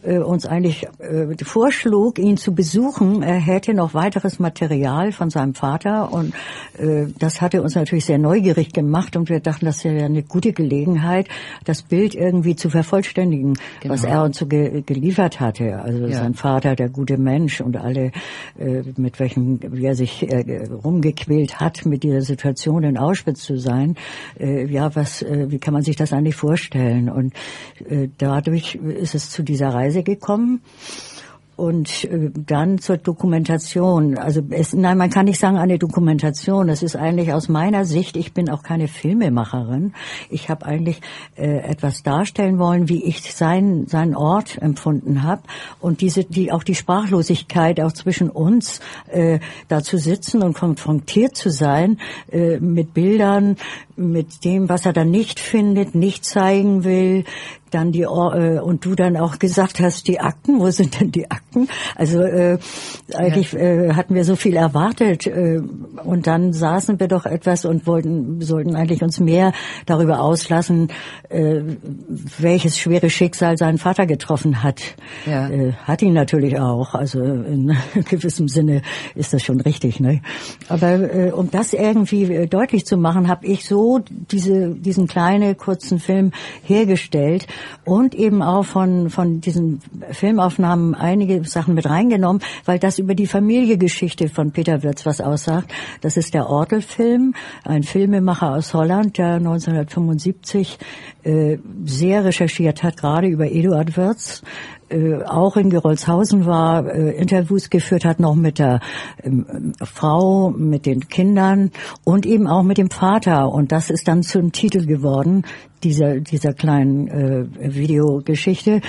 äh, uns eigentlich äh, vorschlug, ihn zu besuchen. Er hätte noch weiteres Material von seinem Vater und äh, das hatte uns natürlich sehr neugierig gemacht und wir dachten, das wäre eine gute Gelegenheit, das Bild irgendwie zu vervollständigen, genau. was er uns so ge geliefert hatte. Also ja. sein Vater, der gute Mensch und alle, äh, mit welchem, wie er sich äh, rumgequält hat, mit dieser Situation in Auschwitz zu sein. Äh, ja, was, äh, wie kann man sich das eigentlich vorstellen? Und äh, dadurch ist es zu dieser Reise gekommen. Und äh, dann zur Dokumentation. Also es, nein, man kann nicht sagen eine Dokumentation. Das ist eigentlich aus meiner Sicht. Ich bin auch keine Filmemacherin. Ich habe eigentlich äh, etwas darstellen wollen, wie ich seinen seinen Ort empfunden habe und diese die auch die Sprachlosigkeit auch zwischen uns äh, da zu sitzen und konfrontiert zu sein äh, mit Bildern, mit dem, was er dann nicht findet, nicht zeigen will, dann die äh, und du dann auch gesagt hast, die Akten, wo sind denn die Akten? Also äh, eigentlich ja. äh, hatten wir so viel erwartet äh, und dann saßen wir doch etwas und wollten sollten eigentlich uns mehr darüber auslassen, äh, welches schwere Schicksal sein Vater getroffen hat. Ja. Äh, hat ihn natürlich auch, also in gewissem Sinne ist das schon richtig, ne? Aber äh, um das irgendwie äh, deutlich zu machen, habe ich so diese diesen kleinen kurzen Film hergestellt und eben auch von, von diesen Filmaufnahmen einige Sachen mit reingenommen, weil das über die Familiegeschichte von Peter Wirz was aussagt. Das ist der Ortel-Film, ein Filmemacher aus Holland, der 1975 äh, sehr recherchiert hat, gerade über Eduard Wirz, äh, auch in Gerolzhausen war, äh, Interviews geführt hat, noch mit der ähm, Frau, mit den Kindern und eben auch mit dem Vater. Und das ist dann zum Titel geworden, dieser, dieser kleinen äh, Videogeschichte.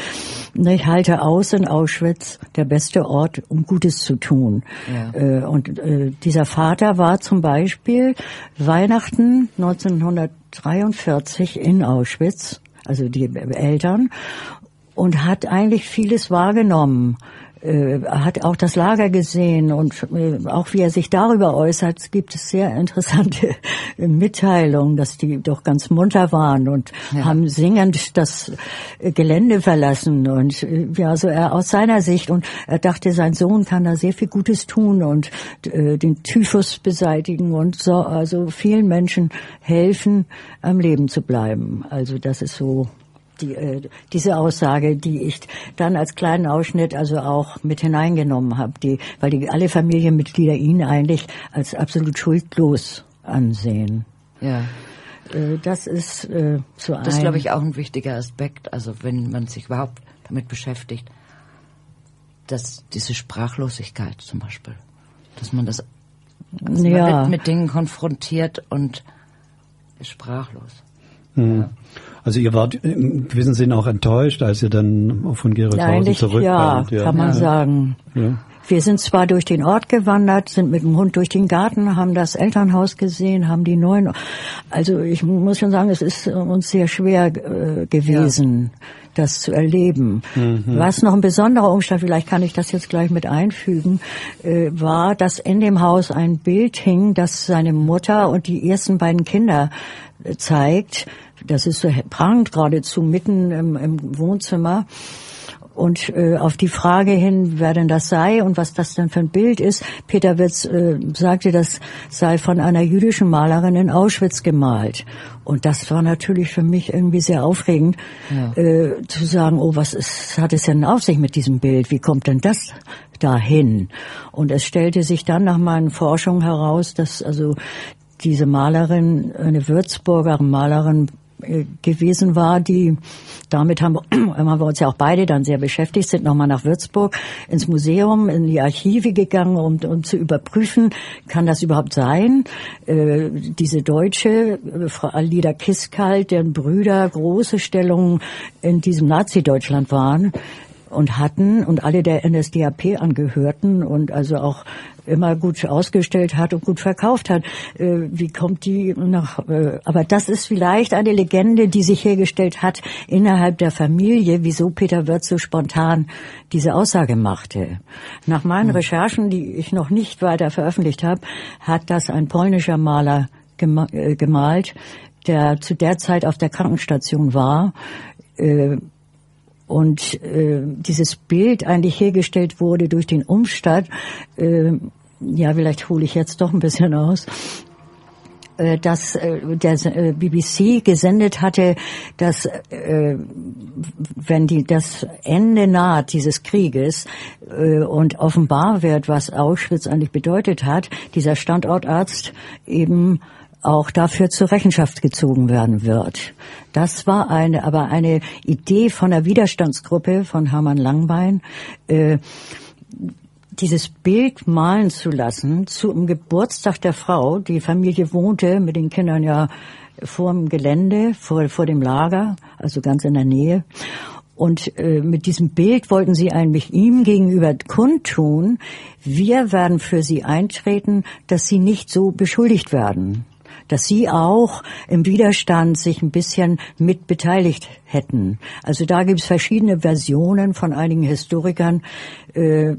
Ich halte aus in Auschwitz der beste Ort, um Gutes zu tun. Ja. Äh, und äh, dieser Vater war zum Beispiel Weihnachten 1943 in Auschwitz also die Eltern und hat eigentlich vieles wahrgenommen. Äh, hat auch das Lager gesehen und äh, auch wie er sich darüber äußert, gibt es sehr interessante Mitteilungen, dass die doch ganz munter waren und ja. haben singend das Gelände verlassen und äh, ja, so er aus seiner Sicht und er dachte, sein Sohn kann da sehr viel Gutes tun und äh, den Typhus beseitigen und so, also vielen Menschen helfen, am Leben zu bleiben. Also das ist so die, äh, diese Aussage, die ich dann als kleinen Ausschnitt also auch mit hineingenommen habe, die, weil die alle Familienmitglieder ihn eigentlich als absolut schuldlos ansehen. Ja. Äh, das ist äh, zu Das ist, glaube ich, auch ein wichtiger Aspekt, also wenn man sich überhaupt damit beschäftigt, dass diese Sprachlosigkeit zum Beispiel, dass man das also ja. man wird mit Dingen konfrontiert und ist sprachlos. Mhm. Ja. Also ihr wart im gewissen Sinne auch enttäuscht, als ihr dann von Gerolzhausen ja, zurückkamt. Ja, kann man ja. sagen. Ja. Wir sind zwar durch den Ort gewandert, sind mit dem Hund durch den Garten, haben das Elternhaus gesehen, haben die neuen. Also ich muss schon sagen, es ist uns sehr schwer äh, gewesen, ja. das zu erleben. Mhm. Was noch ein besonderer Umstand, vielleicht kann ich das jetzt gleich mit einfügen, äh, war, dass in dem Haus ein Bild hing, das seine Mutter und die ersten beiden Kinder äh, zeigt das ist so prangend geradezu mitten im, im Wohnzimmer. Und äh, auf die Frage hin, wer denn das sei und was das denn für ein Bild ist, Peter Witz äh, sagte, das sei von einer jüdischen Malerin in Auschwitz gemalt. Und das war natürlich für mich irgendwie sehr aufregend, ja. äh, zu sagen, oh, was ist, hat es denn auf sich mit diesem Bild? Wie kommt denn das dahin? Und es stellte sich dann nach meinen Forschungen heraus, dass also diese Malerin, eine Würzburger Malerin, gewesen war, die damit haben, haben wir uns ja auch beide dann sehr beschäftigt, sind nochmal nach Würzburg ins Museum, in die Archive gegangen, um, um zu überprüfen, kann das überhaupt sein? Äh, diese Deutsche, äh, Frau Alida Kiskalt, deren Brüder große Stellungen in diesem Nazi-Deutschland waren, und hatten und alle der NSDAP angehörten und also auch immer gut ausgestellt hat und gut verkauft hat. Äh, wie kommt die nach? Äh, aber das ist vielleicht eine Legende, die sich hergestellt hat innerhalb der Familie, wieso Peter Wirth so spontan diese Aussage machte. Nach meinen hm. Recherchen, die ich noch nicht weiter veröffentlicht habe, hat das ein polnischer Maler äh, gemalt, der zu der Zeit auf der Krankenstation war und äh, dieses Bild eigentlich hergestellt wurde durch den Umstand, äh, ja, vielleicht hole ich jetzt doch ein bisschen aus, äh, dass äh, der äh, BBC gesendet hatte, dass äh, wenn die das Ende naht dieses Krieges äh, und offenbar wird, was Auschwitz eigentlich bedeutet hat, dieser Standortarzt eben auch dafür zur Rechenschaft gezogen werden wird. Das war eine, aber eine Idee von der Widerstandsgruppe von Hermann Langbein, äh, dieses Bild malen zu lassen zum Geburtstag der Frau. Die Familie wohnte mit den Kindern ja vor dem Gelände, vor, vor dem Lager, also ganz in der Nähe. Und äh, mit diesem Bild wollten sie eigentlich ihm gegenüber kundtun, wir werden für sie eintreten, dass sie nicht so beschuldigt werden dass sie auch im Widerstand sich ein bisschen mit beteiligt hätten. Also da gibt es verschiedene Versionen von einigen Historikern. Äh,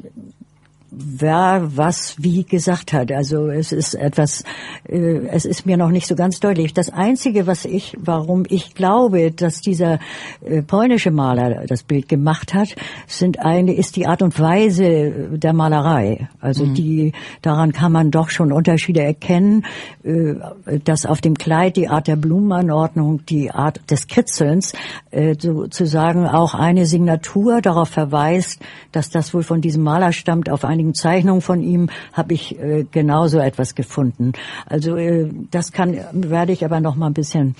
wer was wie gesagt hat. Also es ist etwas, äh, es ist mir noch nicht so ganz deutlich. Das Einzige, was ich, warum ich glaube, dass dieser äh, polnische Maler das Bild gemacht hat, sind eine, ist die Art und Weise der Malerei. Also mhm. die, daran kann man doch schon Unterschiede erkennen, äh, dass auf dem Kleid die Art der Blumenanordnung, die Art des Kritzelns, äh, sozusagen auch eine Signatur darauf verweist, dass das wohl von diesem Maler stammt auf einigen Zeichnungen von ihm habe ich äh, genauso etwas gefunden. Also äh, das kann werde ich aber noch mal ein bisschen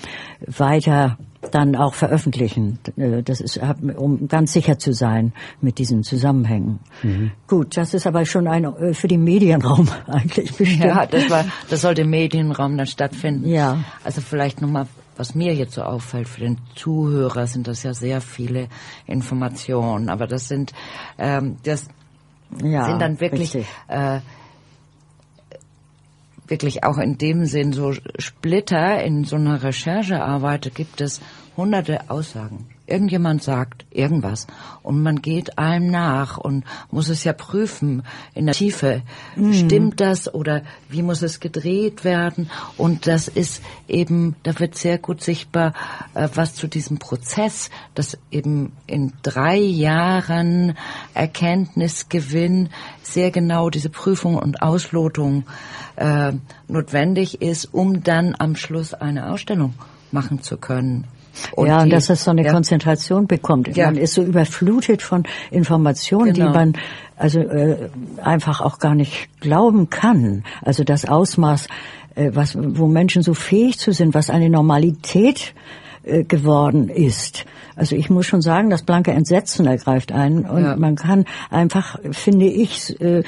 weiter dann auch veröffentlichen. Äh, das ist, um ganz sicher zu sein mit diesen Zusammenhängen. Mhm. Gut, das ist aber schon ein äh, für den Medienraum eigentlich bestimmt. Ja, das war, das sollte im Medienraum dann stattfinden. Ja. Also vielleicht nochmal was mir jetzt so auffällt, für den Zuhörer sind das ja sehr viele Informationen, aber das sind ähm, das ja, sind dann wirklich äh, wirklich auch in dem Sinn so Splitter. In so einer Recherchearbeit gibt es hunderte Aussagen irgendjemand sagt irgendwas und man geht allem nach und muss es ja prüfen in der Tiefe. Mhm. Stimmt das oder wie muss es gedreht werden? Und das ist eben, da wird sehr gut sichtbar, äh, was zu diesem Prozess, das eben in drei Jahren Erkenntnisgewinn sehr genau diese Prüfung und Auslotung äh, notwendig ist, um dann am Schluss eine Ausstellung machen zu können. Und ja, und dass es so eine ja. Konzentration bekommt. Ja. Man ist so überflutet von Informationen, genau. die man also äh, einfach auch gar nicht glauben kann. Also das Ausmaß, äh, was, wo Menschen so fähig zu sind, was eine Normalität äh, geworden ist. Also ich muss schon sagen, das blanke Entsetzen ergreift einen und ja. man kann einfach, finde ich, äh,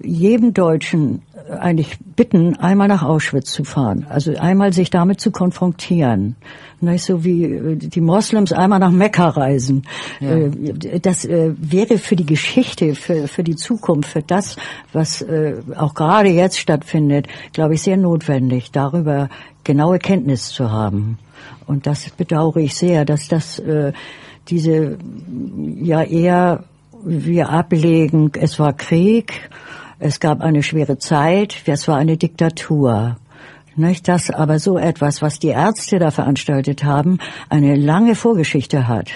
jedem Deutschen eigentlich bitten, einmal nach Auschwitz zu fahren. Also einmal sich damit zu konfrontieren. Nicht so wie äh, die Moslems einmal nach Mekka reisen. Ja. Äh, das äh, wäre für die Geschichte, für, für die Zukunft, für das, was auch gerade jetzt stattfindet, glaube ich, sehr notwendig, darüber genaue Kenntnis zu haben. Und das bedauere ich sehr, dass das diese ja eher wir ablegen, es war Krieg, es gab eine schwere Zeit, es war eine Diktatur. Nicht, dass aber so etwas, was die Ärzte da veranstaltet haben, eine lange Vorgeschichte hat.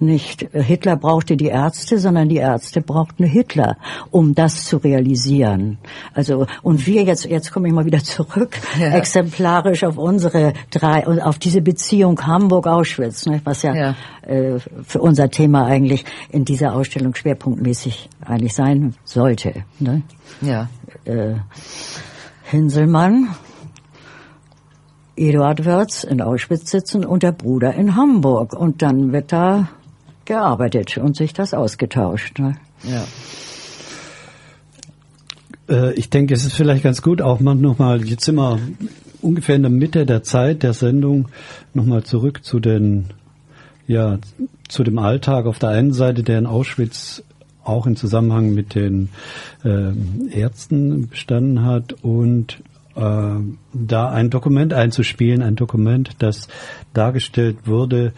Nicht Hitler brauchte die Ärzte, sondern die Ärzte brauchten Hitler, um das zu realisieren. Also und wir jetzt, jetzt komme ich mal wieder zurück, ja. exemplarisch auf unsere drei und auf diese Beziehung Hamburg-Auschwitz, was ja, ja. Äh, für unser Thema eigentlich in dieser Ausstellung schwerpunktmäßig eigentlich sein sollte. Ne? Ja. Äh, Hinselmann Eduard Wörz in Auschwitz sitzen und der Bruder in Hamburg. Und dann wird da gearbeitet und sich das ausgetauscht. Ne? Ja. Äh, ich denke, es ist vielleicht ganz gut, auch mal nochmal, jetzt wir ungefähr in der Mitte der Zeit der Sendung, nochmal zurück zu den, ja, zu dem Alltag auf der einen Seite, der in Auschwitz auch im Zusammenhang mit den äh, Ärzten bestanden hat und da ein Dokument einzuspielen, ein Dokument, das dargestellt wurde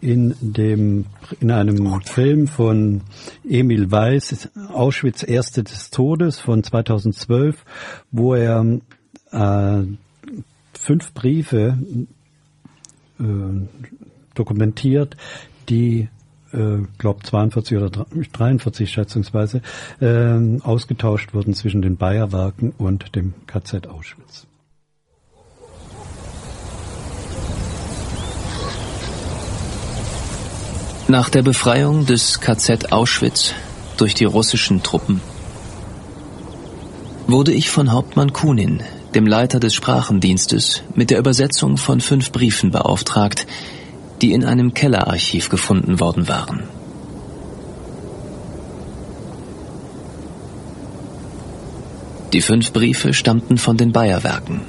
in dem in einem Film von Emil Weiß, Auschwitz Erste des Todes von 2012, wo er äh, fünf Briefe äh, dokumentiert, die äh, glaube 42 oder 43 schätzungsweise, äh, ausgetauscht wurden zwischen den Bayerwerken und dem KZ Auschwitz. Nach der Befreiung des KZ Auschwitz durch die russischen Truppen wurde ich von Hauptmann Kunin dem Leiter des Sprachendienstes, mit der Übersetzung von fünf Briefen beauftragt, die in einem Kellerarchiv gefunden worden waren. Die fünf Briefe stammten von den Bayerwerken.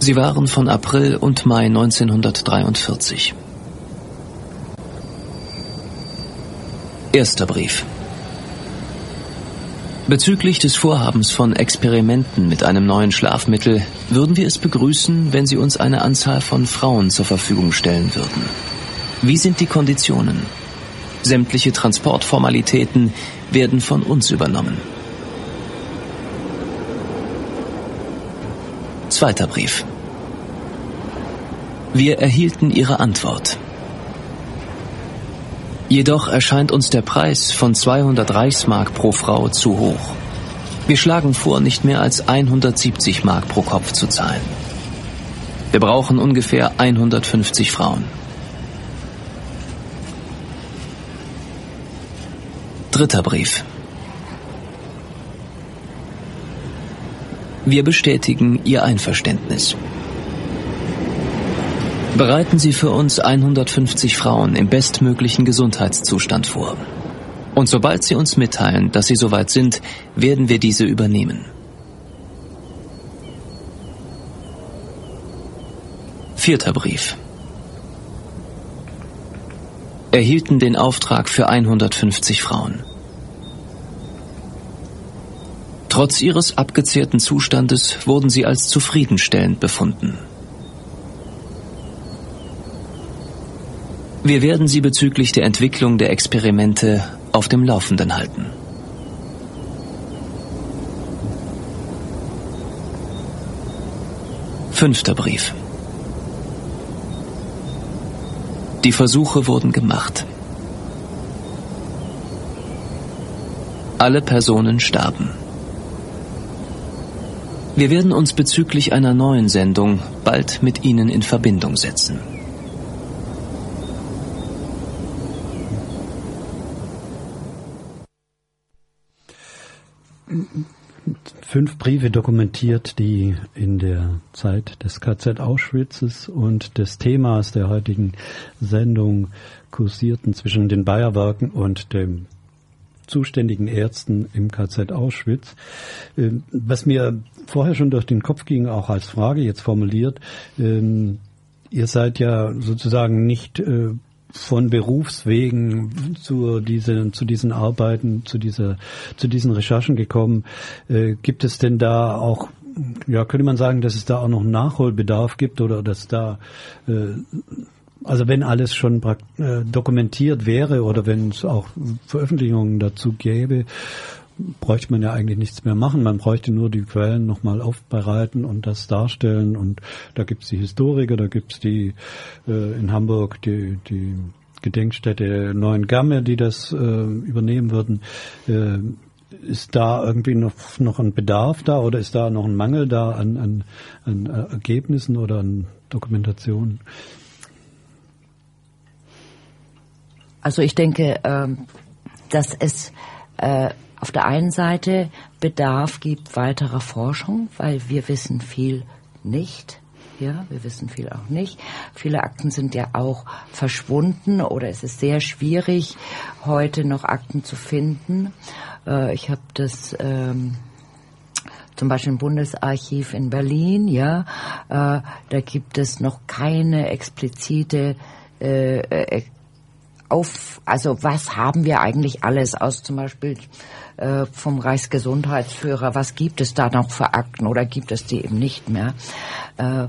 Sie waren von April und Mai 1943. Erster Brief. Bezüglich des Vorhabens von Experimenten mit einem neuen Schlafmittel würden wir es begrüßen, wenn Sie uns eine Anzahl von Frauen zur Verfügung stellen würden. Wie sind die Konditionen? Sämtliche Transportformalitäten werden von uns übernommen. Zweiter Brief. Wir erhielten Ihre Antwort. Jedoch erscheint uns der Preis von 200 Reichsmark pro Frau zu hoch. Wir schlagen vor, nicht mehr als 170 Mark pro Kopf zu zahlen. Wir brauchen ungefähr 150 Frauen. Dritter Brief. Wir bestätigen Ihr Einverständnis. Bereiten Sie für uns 150 Frauen im bestmöglichen Gesundheitszustand vor. Und sobald Sie uns mitteilen, dass Sie soweit sind, werden wir diese übernehmen. Vierter Brief. Erhielten den Auftrag für 150 Frauen. Trotz ihres abgezehrten Zustandes wurden sie als zufriedenstellend befunden. Wir werden Sie bezüglich der Entwicklung der Experimente auf dem Laufenden halten. Fünfter Brief. Die Versuche wurden gemacht. Alle Personen starben. Wir werden uns bezüglich einer neuen Sendung bald mit Ihnen in Verbindung setzen. Fünf Briefe dokumentiert, die in der Zeit des KZ Auschwitzes und des Themas der heutigen Sendung kursierten zwischen den Bayerwerken und dem zuständigen Ärzten im KZ Auschwitz. Ähm, was mir vorher schon durch den Kopf ging, auch als Frage jetzt formuliert, ähm, ihr seid ja sozusagen nicht äh, von Berufswegen zu diesen, zu diesen Arbeiten, zu dieser, zu diesen Recherchen gekommen. Äh, gibt es denn da auch ja, könnte man sagen, dass es da auch noch Nachholbedarf gibt oder dass da, äh, also wenn alles schon äh, dokumentiert wäre oder wenn es auch Veröffentlichungen dazu gäbe, bräuchte man ja eigentlich nichts mehr machen. Man bräuchte nur die Quellen nochmal aufbereiten und das darstellen. Und da gibt's die Historiker, da gibt's die äh, in Hamburg die, die Gedenkstätte Neuen Gamme, die das äh, übernehmen würden. Äh, ist da irgendwie noch, noch ein Bedarf da oder ist da noch ein Mangel da an, an, an Ergebnissen oder an Dokumentationen? Also ich denke, ähm, dass es äh, auf der einen Seite Bedarf gibt weiterer Forschung, weil wir wissen viel nicht. Ja, wir wissen viel auch nicht. Viele Akten sind ja auch verschwunden oder es ist sehr schwierig, heute noch Akten zu finden. Äh, ich habe das ähm, zum Beispiel im Bundesarchiv in Berlin, ja, äh, da gibt es noch keine explizite äh, äh auf, also was haben wir eigentlich alles aus zum Beispiel äh, vom Reichsgesundheitsführer, was gibt es da noch für Akten oder gibt es die eben nicht mehr? Äh,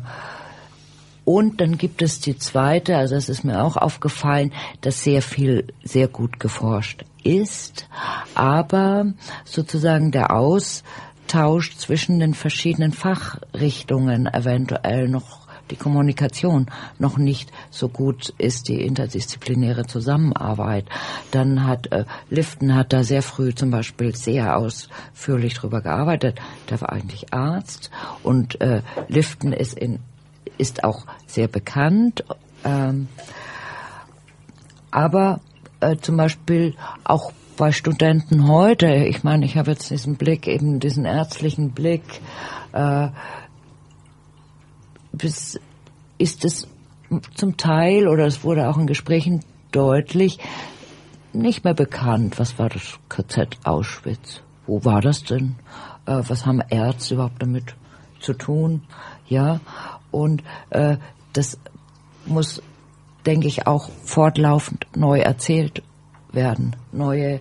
und dann gibt es die zweite, also es ist mir auch aufgefallen, dass sehr viel sehr gut geforscht ist, aber sozusagen der Austausch zwischen den verschiedenen Fachrichtungen eventuell noch die Kommunikation noch nicht so gut ist, die interdisziplinäre Zusammenarbeit. Dann hat äh, Lifton hat da sehr früh zum Beispiel sehr ausführlich drüber gearbeitet. Der war eigentlich Arzt und äh, Lifton ist in ist auch sehr bekannt. Ähm, aber äh, zum Beispiel auch bei Studenten heute, ich meine, ich habe jetzt diesen Blick, eben diesen ärztlichen Blick, äh, ist es zum Teil, oder es wurde auch in Gesprächen deutlich, nicht mehr bekannt. Was war das KZ Auschwitz? Wo war das denn? Äh, was haben Ärzte überhaupt damit zu tun? Ja, und äh, das muss, denke ich, auch fortlaufend neu erzählt werden. Neue,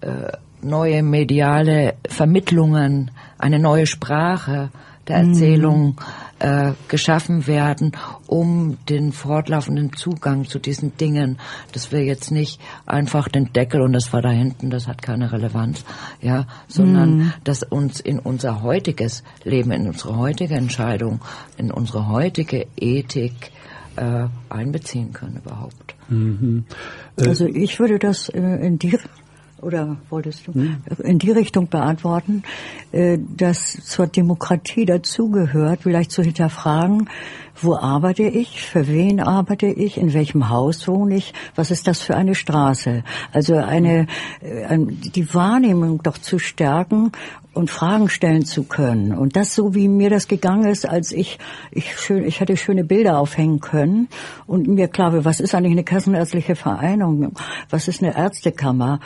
äh, neue mediale Vermittlungen, eine neue Sprache der mhm. Erzählung äh, geschaffen werden, um den fortlaufenden Zugang zu diesen Dingen, dass wir jetzt nicht einfach den Deckel und das war da hinten, das hat keine Relevanz, ja, sondern mm. dass uns in unser heutiges Leben, in unsere heutige Entscheidung, in unsere heutige Ethik äh, einbeziehen können überhaupt. Mhm. Äh, also ich würde das äh, in die oder wolltest du in die Richtung beantworten, äh, dass zur Demokratie dazugehört, vielleicht zu hinterfragen, wo arbeite ich, für wen arbeite ich, in welchem Haus wohne ich, was ist das für eine Straße? Also eine, die Wahrnehmung doch zu stärken und Fragen stellen zu können. Und das so, wie mir das gegangen ist, als ich, ich schön, ich hätte schöne Bilder aufhängen können und mir klar war, was ist eigentlich eine kassenärztliche Vereinigung? Was ist eine Ärztekammer?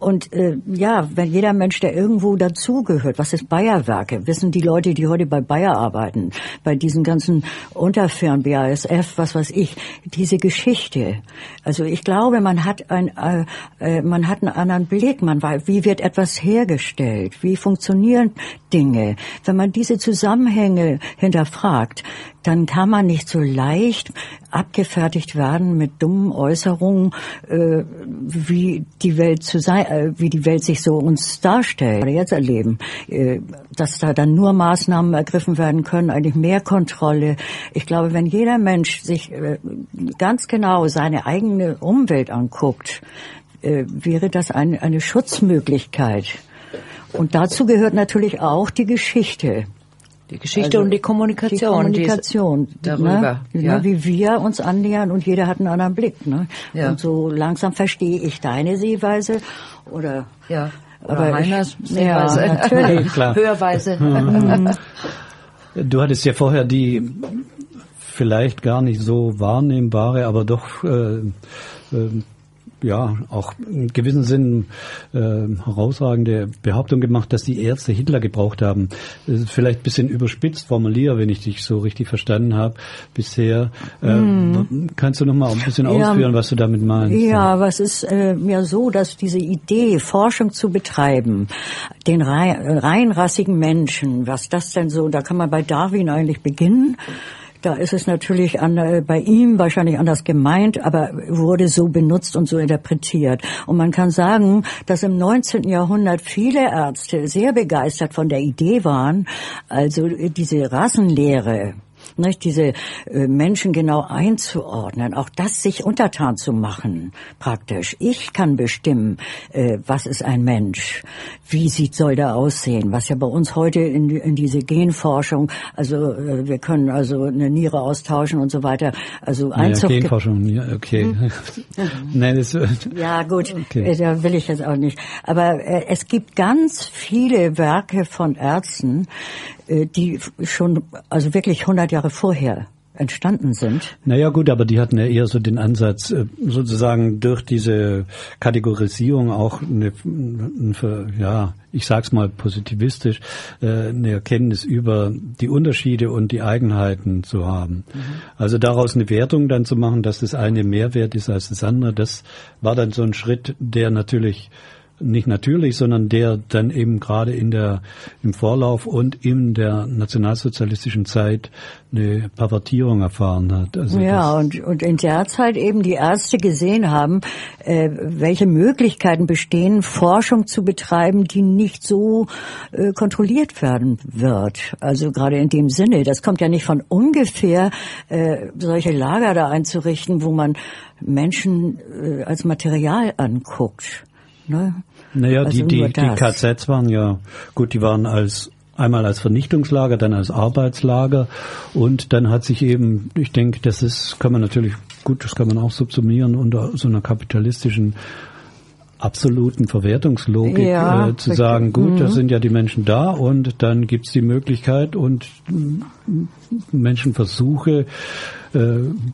Und äh, ja, wenn jeder Mensch, der irgendwo dazugehört, was ist Bayerwerke, wissen die Leute, die heute bei Bayer arbeiten, bei diesen ganzen Unterfirmen, BASF, was weiß ich, diese Geschichte. Also ich glaube, man hat ein, äh, äh, man hat einen anderen Blick, man weiß, wie wird etwas hergestellt, wie funktionieren Dinge. Wenn man diese Zusammenhänge hinterfragt, dann kann man nicht so leicht abgefertigt werden mit dummen Äußerungen, äh, wie die Welt zu sein, äh, wie die Welt sich so uns darstellt oder jetzt erleben, äh, dass da dann nur Maßnahmen ergriffen werden können, eigentlich mehr Kontrolle. Ich glaube, wenn jeder Mensch sich äh, ganz genau seine eigene Umwelt anguckt, äh, wäre das ein, eine Schutzmöglichkeit. Und dazu gehört natürlich auch die Geschichte. Die Geschichte also und die Kommunikation. Die Kommunikation. Die darüber. Ne? Ja. Wie wir uns annähern und jeder hat einen anderen Blick. Ne? Ja. Und so langsam verstehe ich deine Sehweise oder. Ja. Oder aber Reiners Sehweise. Ja, natürlich. Klar. Hörweise. Mhm. Du hattest ja vorher die vielleicht gar nicht so wahrnehmbare, aber doch äh, äh, ja auch in gewissem Sinn äh, herausragende Behauptung gemacht, dass die Ärzte Hitler gebraucht haben. Das ist vielleicht ein bisschen überspitzt formuliert, wenn ich dich so richtig verstanden habe bisher. Äh, hm. Kannst du noch mal ein bisschen ja, ausführen, was du damit meinst? Ja, was ist äh, mir so, dass diese Idee, Forschung zu betreiben, den rein, reinrassigen Menschen, was das denn so, da kann man bei Darwin eigentlich beginnen. Da ist es natürlich an, äh, bei ihm wahrscheinlich anders gemeint, aber wurde so benutzt und so interpretiert. Und man kann sagen, dass im 19. Jahrhundert viele Ärzte sehr begeistert von der Idee waren, also diese Rassenlehre, nicht, diese äh, Menschen genau einzuordnen, auch das sich untertan zu machen, praktisch. Ich kann bestimmen, äh, was ist ein Mensch, wie sieht, soll der aussehen, was ja bei uns heute in, in diese Genforschung, also äh, wir können also eine Niere austauschen und so weiter, also Einzug... Ja, Genforschung, ja, okay. Hm. Nein, das, ja gut, okay. Da will ich jetzt auch nicht. Aber es gibt ganz viele Werke von Ärzten, die schon, also wirklich 100 Jahre vorher entstanden sind. Naja gut, aber die hatten ja eher so den Ansatz, äh, sozusagen durch diese Kategorisierung auch eine, ja, ich sag's mal positivistisch, äh, eine Erkenntnis über die Unterschiede und die Eigenheiten zu haben. Mhm. Also daraus eine Wertung dann zu machen, dass das eine mehr wert ist als das andere, das war dann so ein Schritt, der natürlich nicht natürlich, sondern der dann eben gerade in der, im Vorlauf und in der nationalsozialistischen Zeit eine Pervertierung erfahren hat. Also ja, und, und in der Zeit eben die Ärzte gesehen haben, äh, welche Möglichkeiten bestehen, Forschung zu betreiben, die nicht so äh, kontrolliert werden wird. Also gerade in dem Sinne, das kommt ja nicht von ungefähr, äh, solche Lager da einzurichten, wo man Menschen äh, als Material anguckt. Ne? Naja, also die, die, die KZs waren ja, gut, die waren als einmal als Vernichtungslager, dann als Arbeitslager und dann hat sich eben, ich denke, das ist, kann man natürlich, gut, das kann man auch subsumieren unter so einer kapitalistischen absoluten Verwertungslogik ja, äh, zu sagen, gut, mhm. da sind ja die Menschen da und dann gibt's die Möglichkeit und Menschenversuche äh,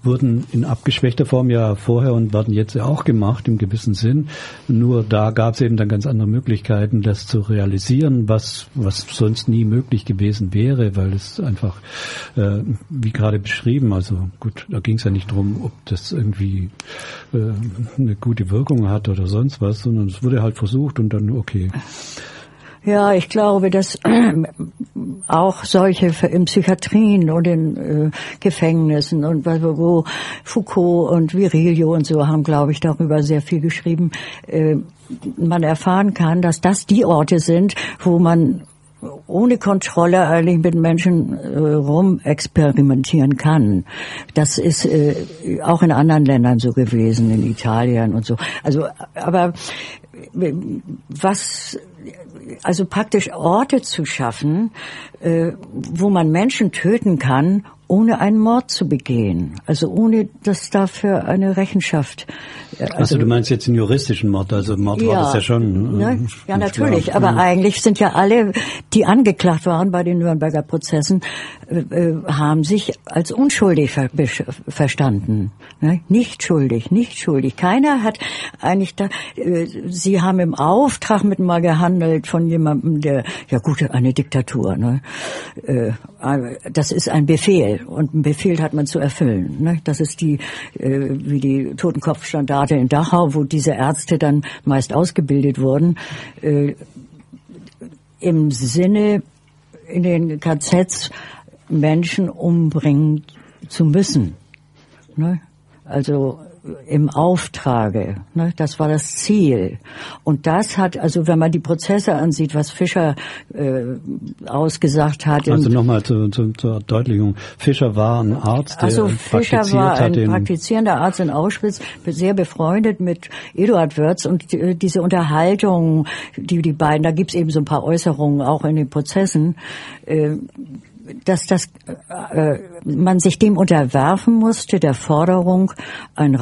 wurden in abgeschwächter Form ja vorher und werden jetzt ja auch gemacht im gewissen Sinn. Nur da gab es eben dann ganz andere Möglichkeiten, das zu realisieren, was, was sonst nie möglich gewesen wäre, weil es einfach, äh, wie gerade beschrieben, also gut, da ging es ja nicht drum, ob das irgendwie äh, eine gute Wirkung hat oder sonst was, sondern es wurde halt versucht und dann okay. Ja, ich glaube, dass auch solche in Psychiatrien und in äh, Gefängnissen und wo Foucault und Virilio und so haben, glaube ich, darüber sehr viel geschrieben, äh, man erfahren kann, dass das die Orte sind, wo man ohne Kontrolle eigentlich mit Menschen äh, rumexperimentieren kann. Das ist äh, auch in anderen Ländern so gewesen, in Italien und so. Also, aber was also praktisch Orte zu schaffen, äh, wo man Menschen töten kann, ohne einen Mord zu begehen. Also ohne, dass dafür eine Rechenschaft. Äh, also, also du meinst jetzt den juristischen Mord, also Mord ja, war das ja schon. Äh, ne? Ja, natürlich. Aber mhm. eigentlich sind ja alle, die angeklagt waren bei den Nürnberger Prozessen, äh, äh haben sich als unschuldig ver verstanden. Ne? Nicht schuldig, nicht schuldig. Keiner hat eigentlich da, äh, sie haben im Auftrag mit mal gehandelt von jemandem, der, ja gut, eine Diktatur. Ne? Äh, das ist ein Befehl und einen Befehl hat man zu erfüllen. Ne? Das ist die, äh, wie die Totenkopfstandarte in Dachau, wo diese Ärzte dann meist ausgebildet wurden, äh, im Sinne in den KZs Menschen umbringen zu müssen. Ne? Also im Auftrage. Ne? Das war das Ziel. Und das hat, also wenn man die Prozesse ansieht, was Fischer äh, ausgesagt hat. Also nochmal zu, zu, zur Erdeutlichung. Fischer war ein Arzt, der also Fischer war ein praktizierender Arzt in Auschwitz, sehr befreundet mit Eduard Wörz und die, diese Unterhaltung, die die beiden, da gibt's eben so ein paar Äußerungen auch in den Prozessen, äh, dass das äh, man sich dem unterwerfen musste, der Forderung, ein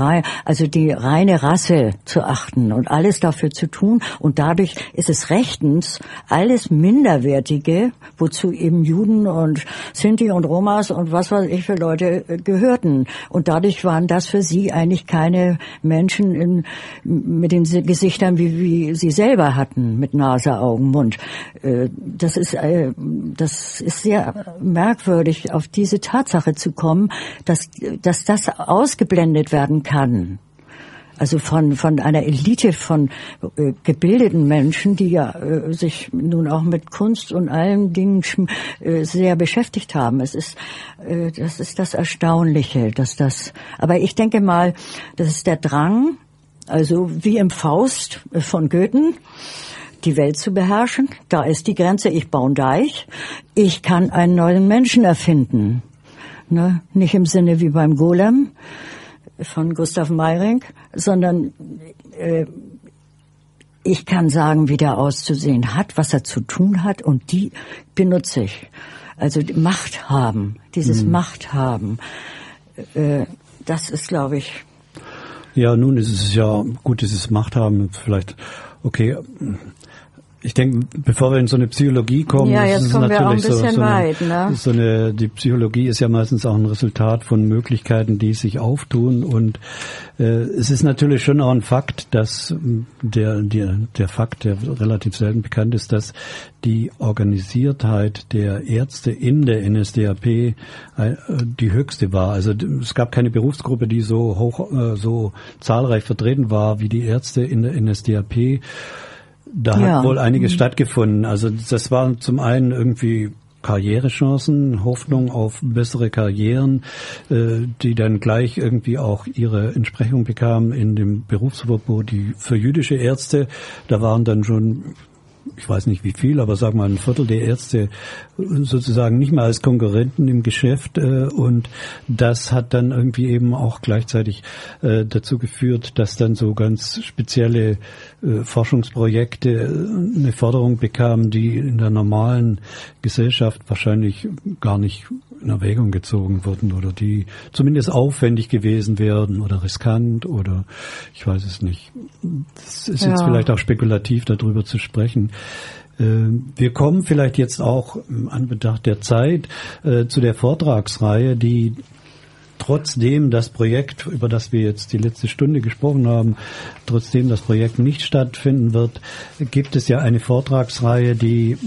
also die reine Rasse zu achten und alles dafür zu tun. Und dadurch ist es rechtens alles Minderwertige, wozu eben Juden und Sinti und Romas und was weiß ich für Leute äh, gehörten. Und dadurch waren das für sie eigentlich keine Menschen in, mit den Gesichtern, wie, wie sie selber hatten, mit Nase, Augen, Mund. Äh, das ist, äh, das ist sehr merkwürdig, auf diese Tatsache zu kommen, dass, dass das ausgeblendet werden kann. Also von, von einer Elite von äh, gebildeten Menschen, die ja äh, sich nun auch mit Kunst und allen Dingen äh, sehr beschäftigt haben. Es ist, äh, das ist das Erstaunliche, dass das, aber ich denke mal, das ist der Drang, also wie im Faust von Goethen, die Welt zu beherrschen. Da ist die Grenze, ich baue einen Deich. Ich kann einen neuen Menschen erfinden. Ne? Nicht im Sinne wie beim Golem von Gustav Meiring, sondern äh, ich kann sagen, wie der auszusehen hat, was er zu tun hat und die benutze ich. Also Macht haben, dieses mhm. Macht haben, äh, das ist, glaube ich. Ja, nun ist es ja gut, dieses Macht haben, vielleicht, okay, ich denke, bevor wir in so eine Psychologie kommen, ja, jetzt kommen wir auch ein bisschen so, so, weit, ne? so eine, die Psychologie ist ja meistens auch ein Resultat von Möglichkeiten, die sich auftun und äh, es ist natürlich schon auch ein Fakt, dass der, der, der Fakt, der relativ selten bekannt ist, dass die Organisiertheit der Ärzte in der NSDAP äh, die höchste war. Also es gab keine Berufsgruppe, die so hoch, äh, so zahlreich vertreten war wie die Ärzte in der NSDAP. Da ja. hat wohl einiges mhm. stattgefunden. Also das war zum einen irgendwie Karrierechancen, Hoffnung auf bessere Karrieren, äh, die dann gleich irgendwie auch ihre Entsprechung bekamen in dem Berufsverbot die für jüdische Ärzte. Da waren dann schon ich weiß nicht wie viel, aber sag mal ein Viertel der Ärzte sozusagen nicht mehr als Konkurrenten im Geschäft äh, und das hat dann irgendwie eben auch gleichzeitig äh, dazu geführt, dass dann so ganz spezielle äh, Forschungsprojekte eine Förderung bekamen, die in der normalen Gesellschaft wahrscheinlich gar nicht in Erwägung gezogen wurden oder die zumindest aufwendig gewesen wären oder riskant oder ich weiß es nicht. Es ist ja. jetzt vielleicht auch spekulativ darüber zu sprechen. Ähm, wir kommen vielleicht jetzt auch im Anbetracht der Zeit äh, zu der Vortragsreihe, die trotzdem das Projekt, über das wir jetzt die letzte Stunde gesprochen haben, trotzdem das Projekt nicht stattfinden wird, gibt es ja eine Vortragsreihe, die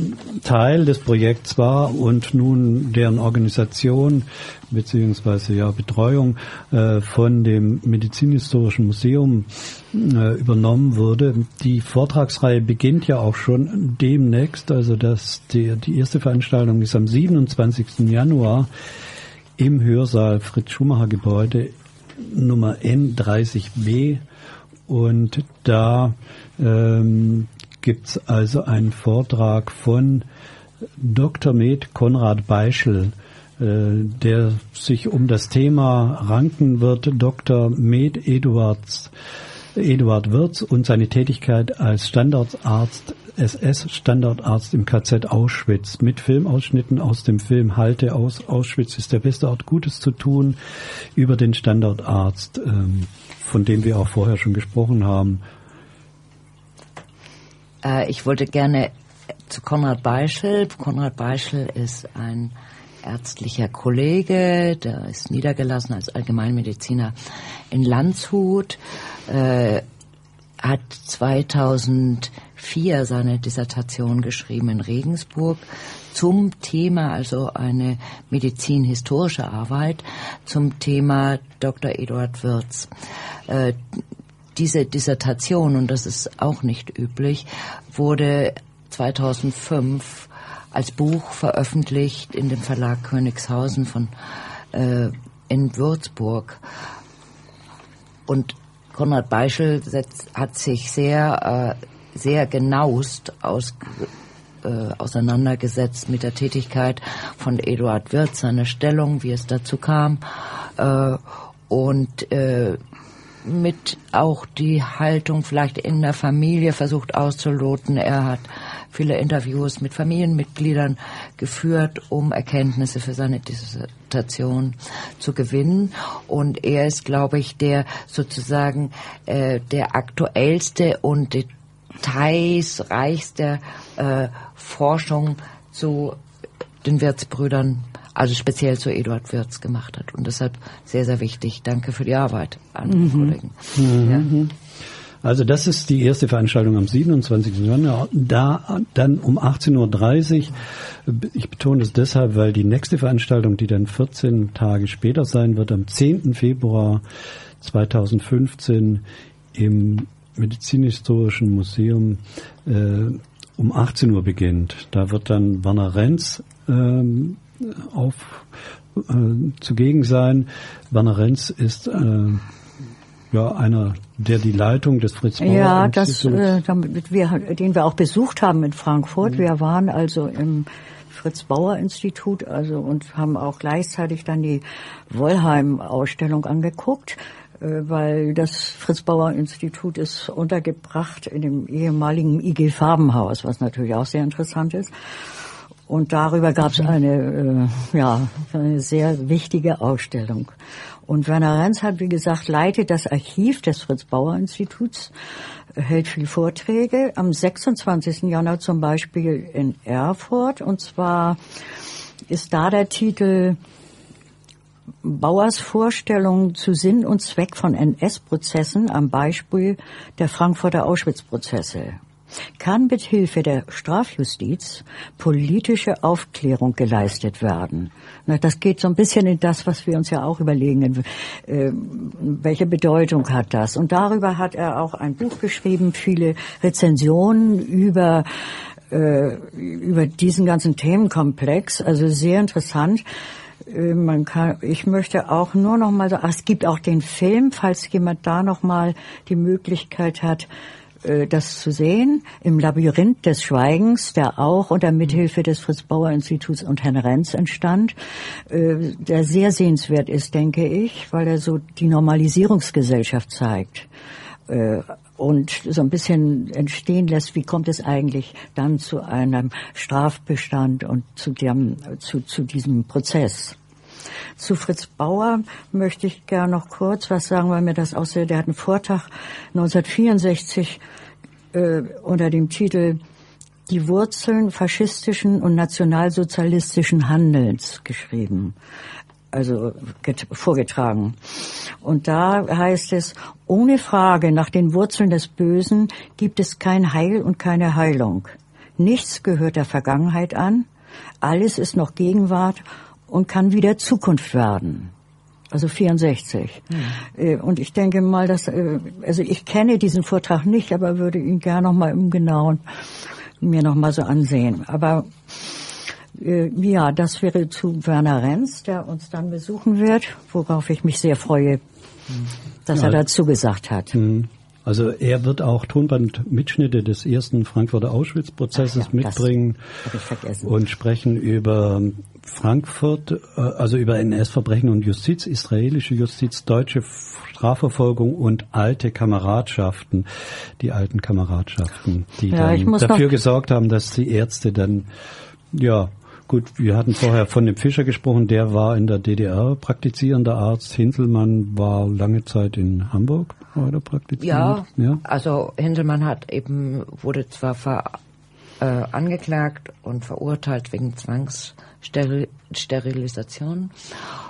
Teil des Projekts war und nun deren Organisation beziehungsweise ja Betreuung äh, von dem Medizinhistorischen Museum äh, übernommen wurde. Die Vortragsreihe beginnt ja auch schon demnächst, also dass die, die erste Veranstaltung ist am 27. Januar im Hörsaal Fritz Schumacher Gebäude Nummer N30b und da ähm, gibt also einen Vortrag von Dr. Med Konrad Beischel, äh, der sich um das Thema ranken wird. Dr. Med Eduards Eduard Wirz und seine Tätigkeit als Standortarzt SS-Standortarzt im KZ Auschwitz mit Filmausschnitten aus dem Film Halte aus Auschwitz ist der beste Ort Gutes zu tun über den Standortarzt, ähm, von dem wir auch vorher schon gesprochen haben. Äh, ich wollte gerne zu Konrad Beischel. Konrad Beischel ist ein ärztlicher Kollege, der ist niedergelassen als Allgemeinmediziner in Landshut, äh, hat 2004 seine Dissertation geschrieben in Regensburg zum Thema, also eine medizinhistorische Arbeit zum Thema Dr. Eduard Wirz. Äh, diese Dissertation, und das ist auch nicht üblich, wurde 2005 als Buch veröffentlicht in dem Verlag Königshausen von äh, in Würzburg. Und Konrad Beischel hat sich sehr, äh, sehr genaust aus, äh, auseinandergesetzt mit der Tätigkeit von Eduard Wirth, seiner Stellung, wie es dazu kam äh, und äh, mit auch die Haltung vielleicht in der Familie versucht auszuloten. Er hat viele Interviews mit Familienmitgliedern geführt, um Erkenntnisse für seine Dissertation zu gewinnen. Und er ist, glaube ich, der sozusagen äh, der aktuellste und detailsreichste äh, Forschung zu den Wirtsbrüdern also speziell zu Eduard Wirz gemacht hat. Und deshalb sehr, sehr wichtig. Danke für die Arbeit an mhm. Kollegen. Mhm. Ja. Also das ist die erste Veranstaltung am 27. Januar. Da dann um 18.30 Uhr. Ich betone es deshalb, weil die nächste Veranstaltung, die dann 14 Tage später sein wird, am 10. Februar 2015 im Medizinhistorischen Museum äh, um 18 Uhr beginnt. Da wird dann Werner Renz ähm, auf äh, zugegen sein. Werner Renz ist äh, ja, einer, der die Leitung des Fritz Bauer Ja, das, äh, damit wir, den wir auch besucht haben in Frankfurt. Mhm. Wir waren also im Fritz Bauer Institut, also und haben auch gleichzeitig dann die Wollheim Ausstellung angeguckt, weil das Fritz Bauer Institut ist untergebracht in dem ehemaligen IG Farbenhaus, was natürlich auch sehr interessant ist. Und darüber gab es eine, äh, ja, eine sehr wichtige Ausstellung. Und Werner Renz hat, wie gesagt, leitet das Archiv des Fritz-Bauer-Instituts, hält viele Vorträge. Am 26. Januar zum Beispiel in Erfurt. Und zwar ist da der Titel Bauers Vorstellung zu Sinn und Zweck von NS-Prozessen am Beispiel der Frankfurter Auschwitz-Prozesse kann mit Hilfe der Strafjustiz politische Aufklärung geleistet werden. Das geht so ein bisschen in das, was wir uns ja auch überlegen. Äh, welche Bedeutung hat das? Und darüber hat er auch ein Buch geschrieben, viele Rezensionen über äh, über diesen ganzen Themenkomplex. Also sehr interessant man kann, ich möchte auch nur noch mal, ach, es gibt auch den Film, falls jemand da noch mal die Möglichkeit hat, äh, das zu sehen. Im Labyrinth des Schweigens, der auch unter Mithilfe des Fritz-Bauer-Instituts und Herrn Renz entstand, äh, der sehr sehenswert ist, denke ich, weil er so die Normalisierungsgesellschaft zeigt. Äh, und so ein bisschen entstehen lässt, wie kommt es eigentlich dann zu einem Strafbestand und zu, dem, zu, zu diesem Prozess. Zu Fritz Bauer möchte ich gerne noch kurz was sagen, weil mir das aussieht. Der hat einen Vortrag 1964 äh, unter dem Titel Die Wurzeln faschistischen und nationalsozialistischen Handelns geschrieben also vorgetragen. Und da heißt es, ohne Frage nach den Wurzeln des Bösen gibt es kein Heil und keine Heilung. Nichts gehört der Vergangenheit an, alles ist noch Gegenwart und kann wieder Zukunft werden. Also 64. Hm. Und ich denke mal, dass, äh, also ich kenne diesen Vortrag nicht, aber würde ihn gerne noch mal im Genauen mir noch mal so ansehen. Aber äh, ja, das wäre zu Werner Renz, der uns dann besuchen wird, worauf ich mich sehr freue, dass ja. er dazu gesagt hat. Mhm. Also er wird auch Tonbandmitschnitte des ersten Frankfurter Auschwitz-Prozesses ja, mitbringen und sprechen über Frankfurt, äh, also über NS-Verbrechen und Justiz, israelische Justiz, deutsche Strafverfolgung und alte Kameradschaften, die alten Kameradschaften, die ja, dann dafür gesorgt haben, dass die Ärzte dann ja Gut, wir hatten vorher von dem Fischer gesprochen, der war in der DDR praktizierender Arzt. Hinselmann war lange Zeit in Hamburg, war er praktizierend? Ja, ja, also Hinselmann hat eben, wurde zwar ver, äh, angeklagt und verurteilt wegen Zwangssterilisation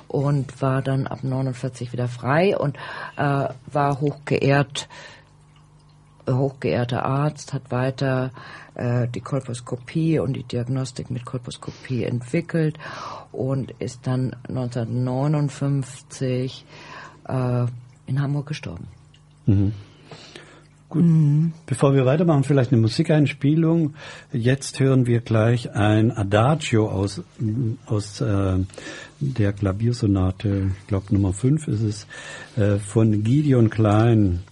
und war dann ab 49 wieder frei und äh, war hochgeehrt, hochgeehrter Arzt, hat weiter äh, die Kolposkopie und die Diagnostik mit Kolposkopie entwickelt und ist dann 1959 äh, in Hamburg gestorben. Mhm. Gut. Mhm. Bevor wir weitermachen, vielleicht eine Musikeinspielung. Jetzt hören wir gleich ein Adagio aus, aus äh, der Klaviersonate, ich glaube Nummer 5 ist es, äh, von Gideon Klein.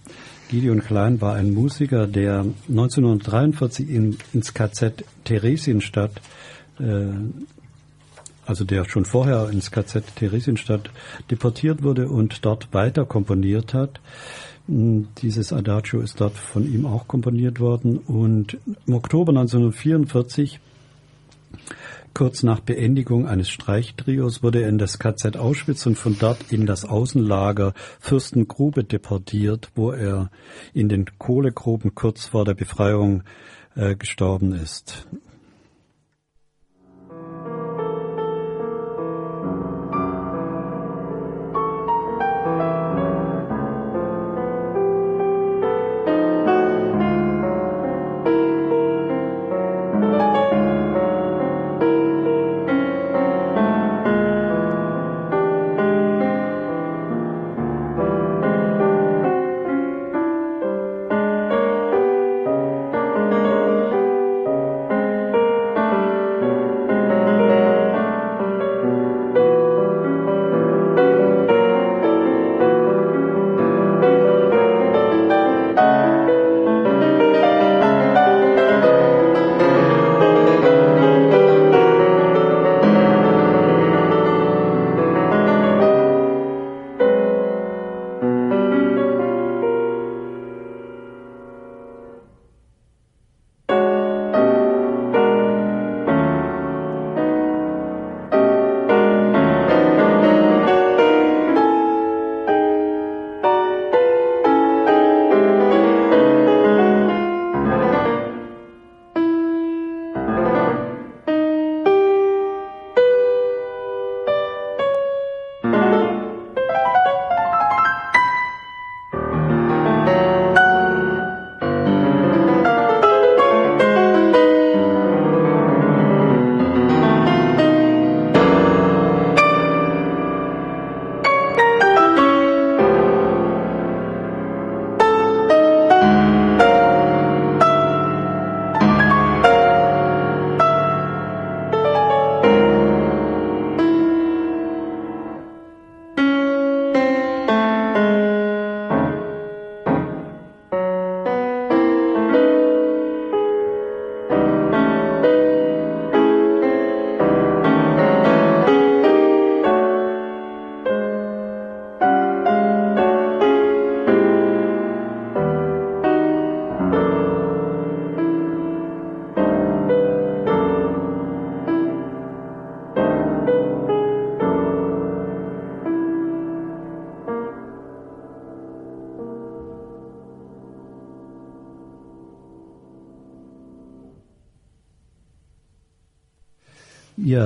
Gideon Klein war ein Musiker, der 1943 in, ins KZ Theresienstadt, äh, also der schon vorher ins KZ Theresienstadt deportiert wurde und dort weiter komponiert hat. Hm, dieses Adagio ist dort von ihm auch komponiert worden und im Oktober 1944 Kurz nach Beendigung eines Streichtrios wurde er in das KZ Auschwitz und von dort in das Außenlager Fürstengrube deportiert, wo er in den Kohlegruben kurz vor der Befreiung äh, gestorben ist.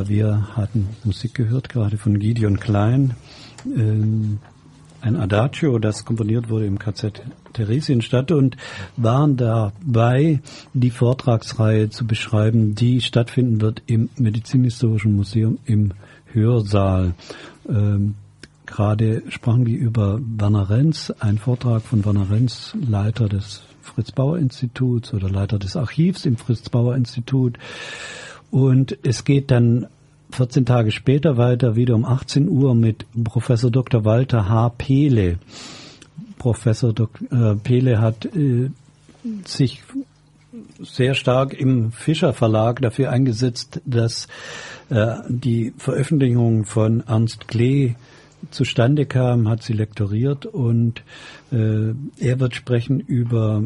Wir hatten Musik gehört, gerade von Gideon Klein. Ähm, ein Adagio, das komponiert wurde im KZ Theresienstadt und waren dabei, die Vortragsreihe zu beschreiben, die stattfinden wird im Medizinhistorischen Museum im Hörsaal. Ähm, Gerade sprachen wir über Werner Renz, ein Vortrag von Werner Renz, Leiter des Fritz Bauer Instituts oder Leiter des Archivs im Fritz Bauer Institut. Und es geht dann 14 Tage später weiter, wieder um 18 Uhr mit Professor Dr. Walter H. Pehle. Professor Dr. Äh, Pehle hat äh, sich sehr stark im Fischer Verlag dafür eingesetzt, dass äh, die Veröffentlichung von Ernst Klee zustande kam, hat sie lektoriert und äh, er wird sprechen über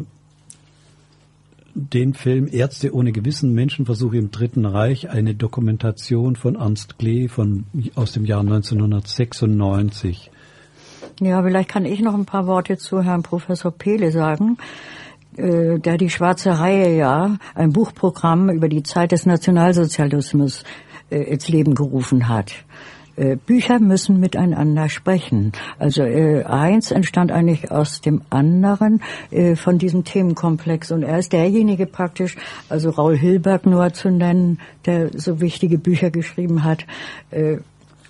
den Film Ärzte ohne Gewissen, Menschenversuche im Dritten Reich, eine Dokumentation von Ernst Klee von, aus dem Jahr 1996. Ja, vielleicht kann ich noch ein paar Worte zu Herrn Professor Pehle sagen, äh, der die Schwarze Reihe ja, ein Buchprogramm über die Zeit des Nationalsozialismus äh, ins Leben gerufen hat. Äh, Bücher müssen miteinander sprechen. Also äh, eins entstand eigentlich aus dem anderen äh, von diesem Themenkomplex und er ist derjenige praktisch, also Raul Hilberg nur zu nennen, der so wichtige Bücher geschrieben hat. Äh,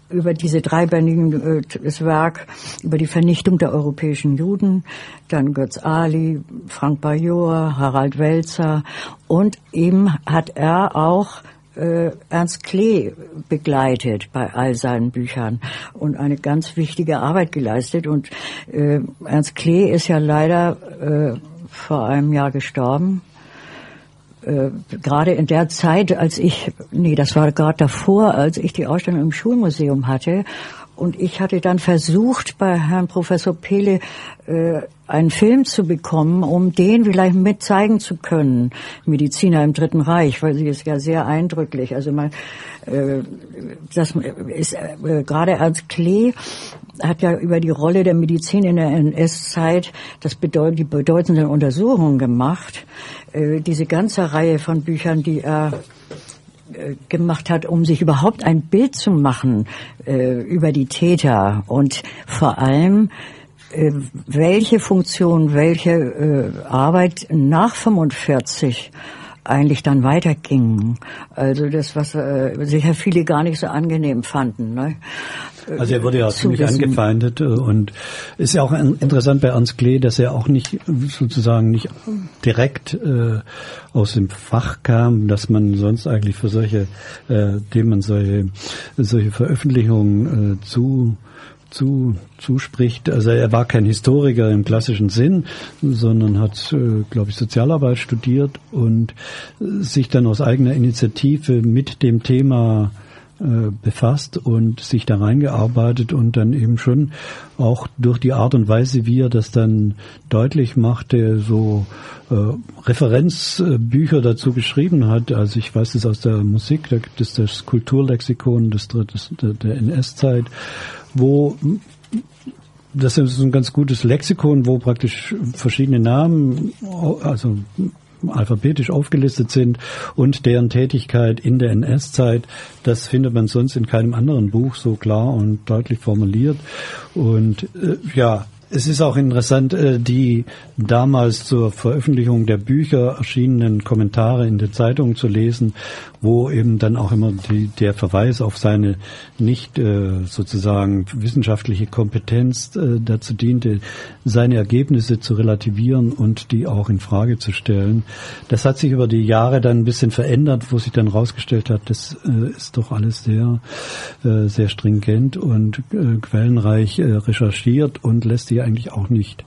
über diese dreibändigen äh, Werk über die Vernichtung der europäischen Juden, dann Götz Ali, Frank Bajor, Harald Welzer und eben hat er auch äh, Ernst Klee begleitet bei all seinen Büchern und eine ganz wichtige Arbeit geleistet. Und äh, Ernst Klee ist ja leider äh, vor einem Jahr gestorben. Äh, gerade in der Zeit, als ich, nee, das war gerade davor, als ich die Ausstellung im Schulmuseum hatte und ich hatte dann versucht, bei Herrn Professor Pehle äh, einen Film zu bekommen, um den vielleicht mit zeigen zu können, Mediziner im Dritten Reich, weil sie ist ja sehr eindrücklich. Also man, äh, das ist äh, gerade als Klee hat ja über die Rolle der Medizin in der NS-Zeit das bedeut die bedeutenden Untersuchungen gemacht. Äh, diese ganze Reihe von Büchern, die er äh, gemacht hat, um sich überhaupt ein Bild zu machen äh, über die Täter. Und vor allem äh, welche Funktion, welche äh, Arbeit nach 45 eigentlich dann weiterging. Also das, was äh, sicher viele gar nicht so angenehm fanden. Ne? Also er wurde ja ziemlich wissen. angefeindet äh, und ist ja auch interessant bei Ernst Klee, dass er auch nicht sozusagen nicht direkt äh, aus dem Fach kam, dass man sonst eigentlich für solche äh, Themen solche solche Veröffentlichungen äh, zu zu, zuspricht. Also er war kein Historiker im klassischen Sinn, sondern hat, äh, glaube ich, Sozialarbeit studiert und sich dann aus eigener Initiative mit dem Thema äh, befasst und sich da reingearbeitet und dann eben schon auch durch die Art und Weise, wie er das dann deutlich machte, so äh, Referenzbücher dazu geschrieben hat. Also ich weiß das aus der Musik, da gibt es das Kulturlexikon des, des, der NS-Zeit, wo das ist ein ganz gutes Lexikon, wo praktisch verschiedene Namen, also alphabetisch aufgelistet sind und deren Tätigkeit in der NS-Zeit, das findet man sonst in keinem anderen Buch so klar und deutlich formuliert. Und äh, ja, es ist auch interessant, äh, die damals zur Veröffentlichung der Bücher erschienenen Kommentare in den Zeitungen zu lesen, wo eben dann auch immer die, der Verweis auf seine nicht äh, sozusagen wissenschaftliche Kompetenz äh, dazu diente, seine Ergebnisse zu relativieren und die auch in Frage zu stellen. Das hat sich über die Jahre dann ein bisschen verändert, wo sich dann rausgestellt hat, das ist doch alles sehr, sehr stringent und quellenreich recherchiert und lässt sich eigentlich auch nicht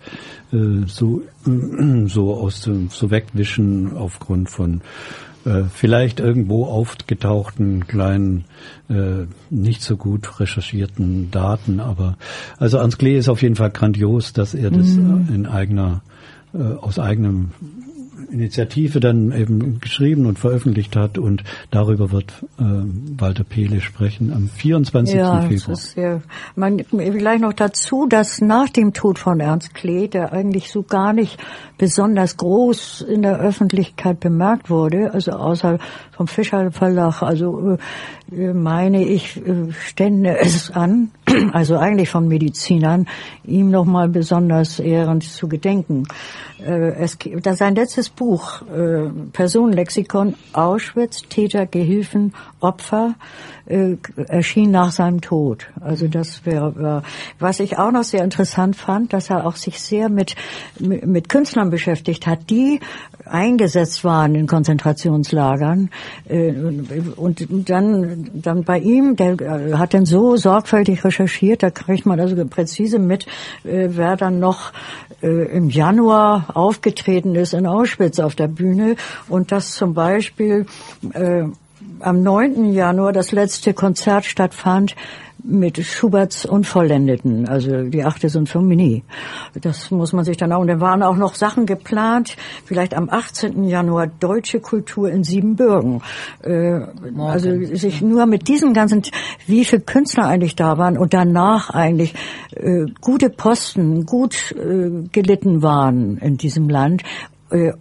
so, so aus dem, so wegwischen aufgrund von äh, vielleicht irgendwo aufgetauchten kleinen, äh, nicht so gut recherchierten Daten. Aber also Ernst Klee ist auf jeden Fall grandios, dass er das mhm. in eigener, äh, aus eigenem Initiative dann eben geschrieben und veröffentlicht hat und darüber wird äh, Walter Pehle sprechen am 24. Ja, Februar. das ist ja, man, vielleicht noch dazu, dass nach dem Tod von Ernst Klee, der eigentlich so gar nicht besonders groß in der Öffentlichkeit bemerkt wurde, also außer vom Fischer Verlag, also äh, meine ich, äh, stände es an, also eigentlich von Medizinern, ihm nochmal besonders ehrend zu gedenken. Äh, es, das sein letztes Buch, äh, Personenlexikon, Auschwitz, Täter, Gehilfen, Opfer, äh, erschien nach seinem Tod. Also das wäre, was ich auch noch sehr interessant fand, dass er auch sich sehr mit, mit, mit Künstlern beschäftigt hat, die eingesetzt waren in Konzentrationslagern. Äh, und dann, dann bei ihm, der äh, hat dann so sorgfältig recherchiert, da kriegt man also präzise mit, äh, wer dann noch im Januar aufgetreten ist in Auschwitz auf der Bühne und dass zum Beispiel am 9. Januar das letzte Konzert stattfand mit Schuberts Unvollendeten, also die achte Sinfonie. Das muss man sich dann auch, und dann waren auch noch Sachen geplant, vielleicht am 18. Januar deutsche Kultur in Siebenbürgen. Äh, also sich nur mit diesen ganzen, wie viele Künstler eigentlich da waren und danach eigentlich äh, gute Posten, gut äh, gelitten waren in diesem Land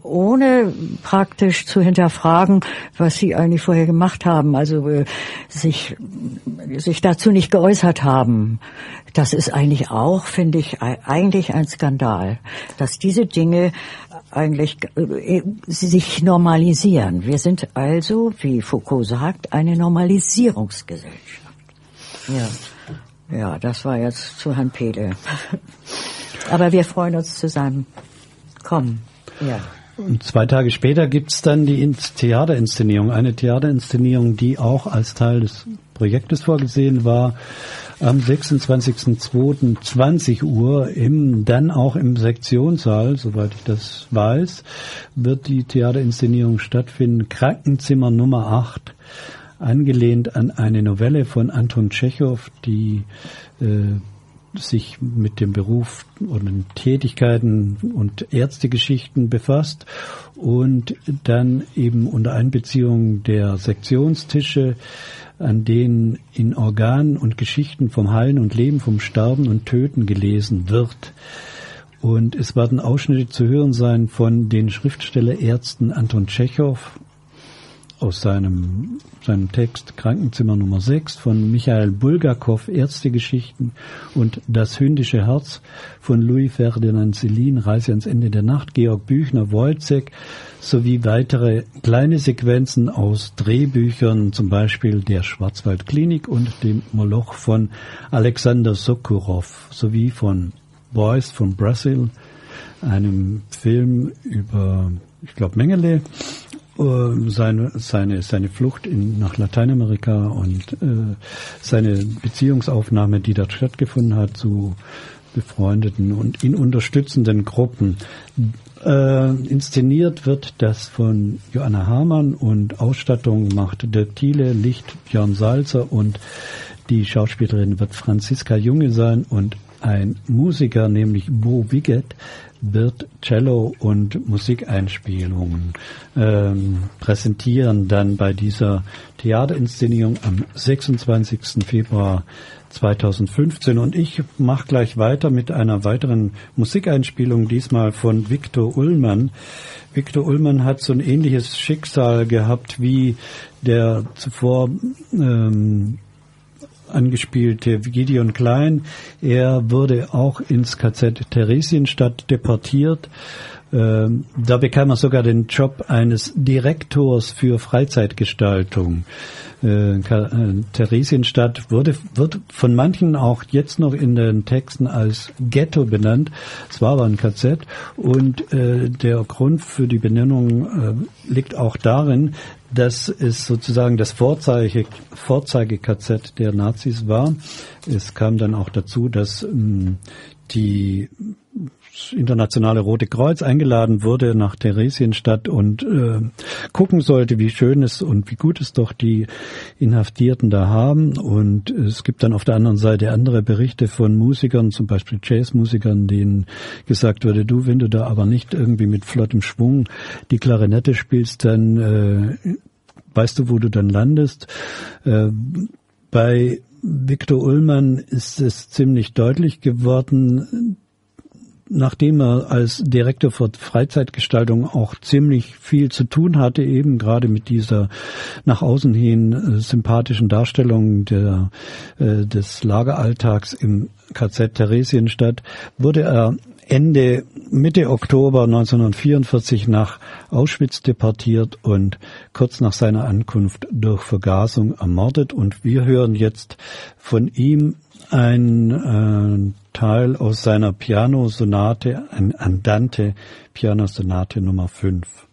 ohne praktisch zu hinterfragen, was sie eigentlich vorher gemacht haben, also äh, sich, sich dazu nicht geäußert haben. Das ist eigentlich auch, finde ich, eigentlich ein Skandal, dass diese Dinge eigentlich äh, sich normalisieren. Wir sind also, wie Foucault sagt, eine Normalisierungsgesellschaft. Ja, ja das war jetzt zu Herrn Pede. Aber wir freuen uns zu seinem Kommen. Ja. Und zwei Tage später gibt's dann die Theaterinszenierung, eine Theaterinszenierung, die auch als Teil des Projektes vorgesehen war, am 26.02.20 Uhr im, dann auch im Sektionssaal, soweit ich das weiß, wird die Theaterinszenierung stattfinden. Krankenzimmer Nummer 8, angelehnt an eine Novelle von Anton Tschechow, die äh, sich mit dem Beruf und den Tätigkeiten und Ärztegeschichten befasst und dann eben unter Einbeziehung der Sektionstische, an denen in Organen und Geschichten vom Heilen und Leben, vom Sterben und Töten gelesen wird. Und es werden Ausschnitte zu hören sein von den Schriftstellerärzten Anton Tschechow aus seinem, seinem Text Krankenzimmer Nummer 6 von Michael Bulgakov, Ärztegeschichten und Das hündische Herz von Louis Ferdinand Celine, Reise ans Ende der Nacht, Georg Büchner, Wojcek, sowie weitere kleine Sequenzen aus Drehbüchern, zum Beispiel der Schwarzwaldklinik und dem Moloch von Alexander Sokurov, sowie von Boys from Brazil, einem Film über, ich glaube, Mengele seine, seine, seine Flucht in, nach Lateinamerika und äh, seine Beziehungsaufnahme, die dort stattgefunden hat, zu befreundeten und ihn unterstützenden Gruppen. Äh, inszeniert wird das von Joanna Hamann und Ausstattung macht der Thiele, Licht Björn Salzer und die Schauspielerin wird Franziska Junge sein und ein Musiker, nämlich Bo Wiggett, wird Cello und Musikeinspielungen ähm, präsentieren dann bei dieser Theaterinszenierung am 26. Februar 2015 und ich mache gleich weiter mit einer weiteren Musikeinspielung, diesmal von Viktor Ullmann. Viktor Ullmann hat so ein ähnliches Schicksal gehabt wie der zuvor ähm, angespielte Gideon Klein. Er wurde auch ins KZ Theresienstadt deportiert. Ähm, da bekam er sogar den Job eines Direktors für Freizeitgestaltung. Äh, äh, Theresienstadt wurde, wird von manchen auch jetzt noch in den Texten als Ghetto benannt. Es war aber ein KZ und äh, der Grund für die Benennung äh, liegt auch darin, dass es sozusagen das Vorzeige, Vorzeige-KZ der Nazis war. Es kam dann auch dazu, dass ähm, die internationale Rote Kreuz eingeladen wurde nach Theresienstadt und äh, gucken sollte, wie schön es und wie gut es doch die Inhaftierten da haben. Und es gibt dann auf der anderen Seite andere Berichte von Musikern, zum Beispiel Jazzmusikern, denen gesagt wurde, du, wenn du da aber nicht irgendwie mit flottem Schwung die Klarinette spielst, dann äh, weißt du, wo du dann landest. Äh, bei Viktor Ullmann ist es ziemlich deutlich geworden, nachdem er als Direktor für Freizeitgestaltung auch ziemlich viel zu tun hatte, eben gerade mit dieser nach außen hin äh, sympathischen Darstellung der, äh, des Lageralltags im KZ Theresienstadt, wurde er Ende, Mitte Oktober 1944 nach Auschwitz deportiert und kurz nach seiner Ankunft durch Vergasung ermordet. Und wir hören jetzt von ihm ein äh, Teil aus seiner Pianosonate, ein Andante Pianosonate Nummer 5.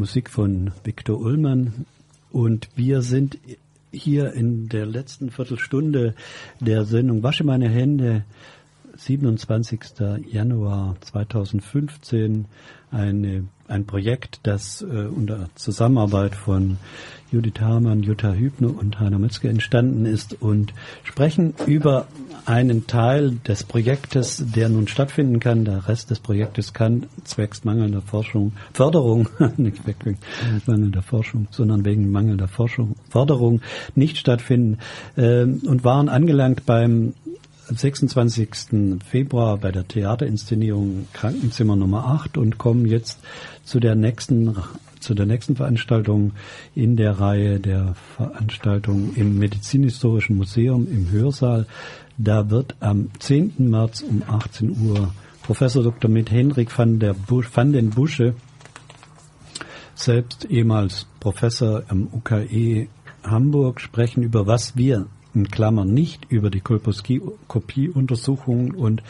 Musik von Viktor Ullmann. Und wir sind hier in der letzten Viertelstunde der Sendung Wasche meine Hände 27. Januar 2015 eine, ein Projekt, das äh, unter Zusammenarbeit von Judith Hamann, Jutta Hübner und Heiner Metzger entstanden ist und sprechen über einen Teil des Projektes, der nun stattfinden kann. Der Rest des Projektes kann zwecks mangelnder Forschung, Förderung, nicht wegen mangelnder Forschung, sondern wegen mangelnder Forschung, Förderung nicht stattfinden äh, und waren angelangt beim 26. Februar bei der Theaterinszenierung Krankenzimmer Nummer 8 und kommen jetzt zu der nächsten zu der nächsten Veranstaltung in der Reihe der Veranstaltungen im Medizinhistorischen Museum im Hörsaal. Da wird am 10. März um 18 Uhr Professor Dr. mit Henrik van, der Busch, van den Busche, selbst ehemals Professor am UKE Hamburg, sprechen über was wir in Klammern nicht über die Kolposkopie-Untersuchungen und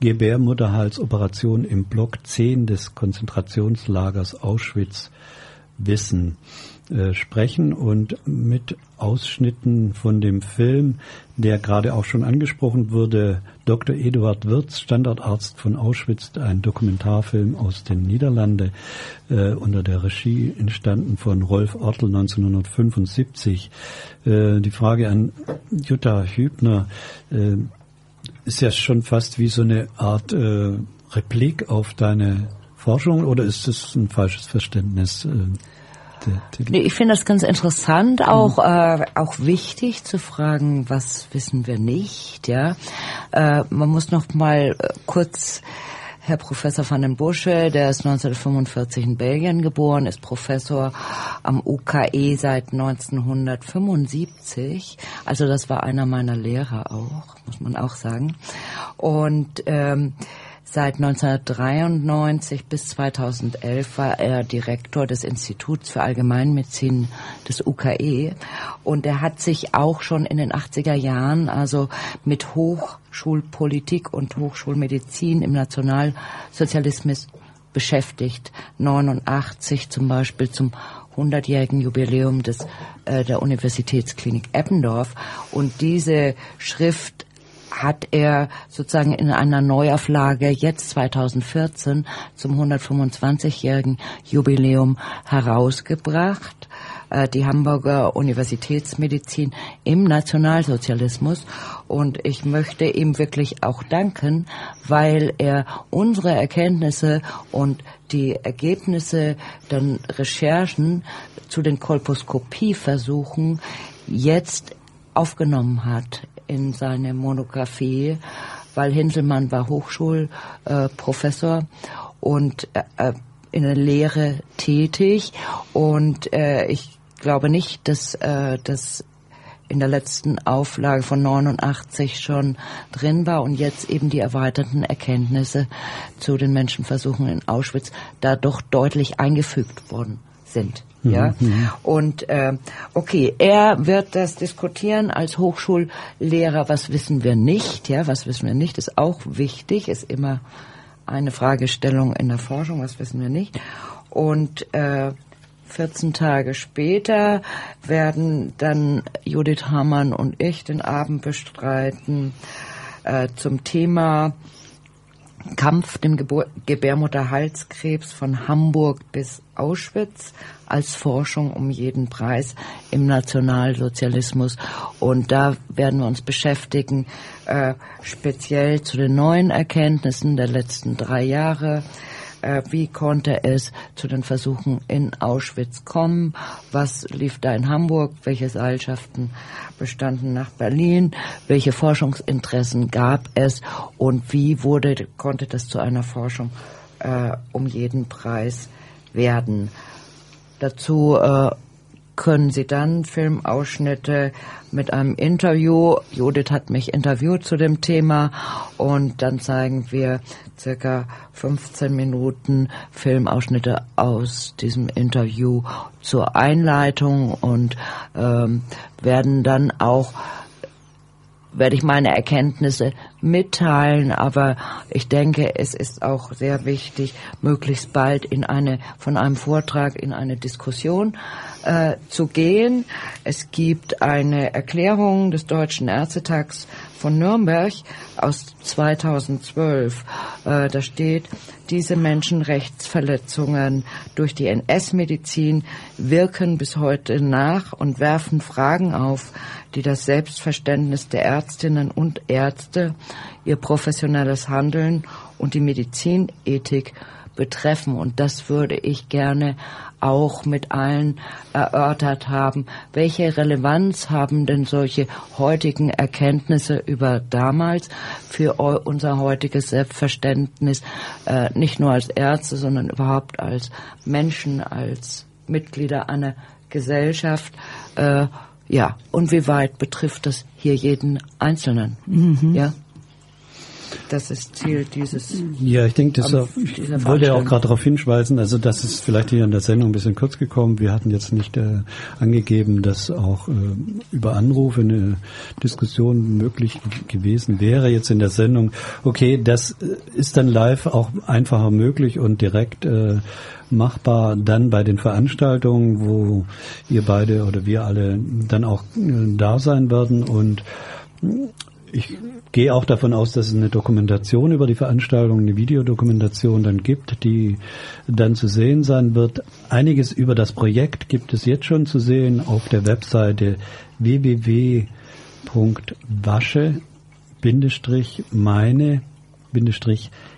Gebärmutterhalsoperation im Block 10 des Konzentrationslagers Auschwitz wissen, äh, sprechen. Und mit Ausschnitten von dem Film, der gerade auch schon angesprochen wurde, Dr. Eduard Wirz, Standardarzt von Auschwitz, ein Dokumentarfilm aus den Niederlanden, äh, unter der Regie entstanden von Rolf Ortel 1975. Äh, die Frage an Jutta Hübner äh, ist ja schon fast wie so eine Art äh, Replik auf deine Forschung oder ist es ein falsches Verständnis? Nee, ich finde das ganz interessant, auch, mhm. äh, auch wichtig zu fragen, was wissen wir nicht, ja. Äh, man muss noch mal äh, kurz Herr Professor van den Busche, der ist 1945 in Belgien geboren, ist Professor am UKE seit 1975. Also das war einer meiner Lehrer auch, muss man auch sagen. Und ähm, Seit 1993 bis 2011 war er Direktor des Instituts für Allgemeinmedizin des UKE und er hat sich auch schon in den 80er Jahren also mit Hochschulpolitik und Hochschulmedizin im Nationalsozialismus beschäftigt. 89 zum Beispiel zum 100-jährigen Jubiläum des, äh, der Universitätsklinik Eppendorf. Und diese Schrift hat er sozusagen in einer Neuauflage jetzt 2014 zum 125-jährigen Jubiläum herausgebracht äh, die Hamburger Universitätsmedizin im Nationalsozialismus. Und ich möchte ihm wirklich auch danken, weil er unsere Erkenntnisse und die Ergebnisse der Recherchen zu den Kolposkopieversuchen jetzt aufgenommen hat in seine Monographie, weil Hinselmann war Hochschulprofessor äh, und äh, in der Lehre tätig und äh, ich glaube nicht, dass äh, das in der letzten Auflage von 89 schon drin war und jetzt eben die erweiterten Erkenntnisse zu den Menschenversuchen in Auschwitz da doch deutlich eingefügt worden sind. Ja, mhm, mhm. und äh, okay, er wird das diskutieren als Hochschullehrer. Was wissen wir nicht? Ja, was wissen wir nicht? Ist auch wichtig. Ist immer eine Fragestellung in der Forschung. Was wissen wir nicht? Und äh, 14 Tage später werden dann Judith Hamann und ich den Abend bestreiten äh, zum Thema Kampf dem Gebur Gebärmutterhalskrebs von Hamburg bis Auschwitz als Forschung um jeden Preis im Nationalsozialismus. Und da werden wir uns beschäftigen, äh, speziell zu den neuen Erkenntnissen der letzten drei Jahre, äh, wie konnte es zu den Versuchen in Auschwitz kommen, was lief da in Hamburg, welche Seilschaften bestanden nach Berlin, welche Forschungsinteressen gab es? Und wie wurde, konnte das zu einer Forschung äh, um jeden Preis werden. Dazu äh, können Sie dann Filmausschnitte mit einem Interview. Judith hat mich interviewt zu dem Thema und dann zeigen wir circa 15 Minuten Filmausschnitte aus diesem Interview zur Einleitung und ähm, werden dann auch werde ich meine Erkenntnisse mitteilen, aber ich denke, es ist auch sehr wichtig, möglichst bald in eine, von einem Vortrag in eine Diskussion äh, zu gehen. Es gibt eine Erklärung des Deutschen Ärztetags von Nürnberg aus 2012. Äh, da steht, diese Menschenrechtsverletzungen durch die NS-Medizin wirken bis heute nach und werfen Fragen auf, die das Selbstverständnis der Ärztinnen und Ärzte, ihr professionelles Handeln und die Medizinethik betreffen. Und das würde ich gerne auch mit allen erörtert haben. Welche Relevanz haben denn solche heutigen Erkenntnisse über damals für unser heutiges Selbstverständnis, äh, nicht nur als Ärzte, sondern überhaupt als Menschen, als Mitglieder einer Gesellschaft? Äh, ja, und wie weit betrifft das hier jeden Einzelnen? Mhm. Ja. Das ist Ziel dieses. Ja, ich denke, das ich wollte ja auch gerade darauf hinweisen, also das ist vielleicht hier in der Sendung ein bisschen kurz gekommen. Wir hatten jetzt nicht äh, angegeben, dass auch äh, über Anrufe eine Diskussion möglich gewesen wäre jetzt in der Sendung. Okay, das äh, ist dann live auch einfacher möglich und direkt äh, machbar dann bei den Veranstaltungen, wo ihr beide oder wir alle dann auch äh, da sein werden und ich gehe auch davon aus, dass es eine Dokumentation über die Veranstaltung, eine Videodokumentation dann gibt, die dann zu sehen sein wird. Einiges über das Projekt gibt es jetzt schon zu sehen auf der Webseite www.wasche-meine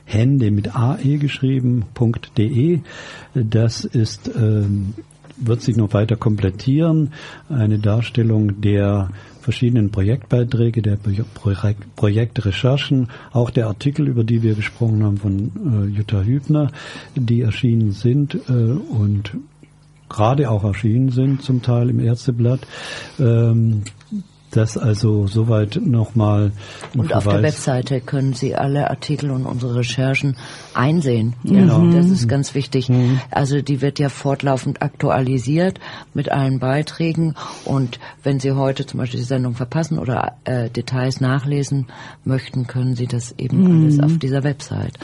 Hände mit AE geschrieben.de. Das ist ähm, wird sich noch weiter komplettieren. Eine Darstellung der verschiedenen Projektbeiträge, der Projektrecherchen, auch der Artikel, über die wir gesprochen haben von äh, Jutta Hübner, die erschienen sind äh, und gerade auch erschienen sind, zum Teil im Ärzteblatt. Ähm, das also soweit nochmal. Und Verweis. auf der Webseite können Sie alle Artikel und unsere Recherchen einsehen. Genau. Ja, das ist ganz wichtig. Mhm. Also die wird ja fortlaufend aktualisiert mit allen Beiträgen. Und wenn Sie heute zum Beispiel die Sendung verpassen oder äh, Details nachlesen möchten, können Sie das eben mhm. alles auf dieser Website.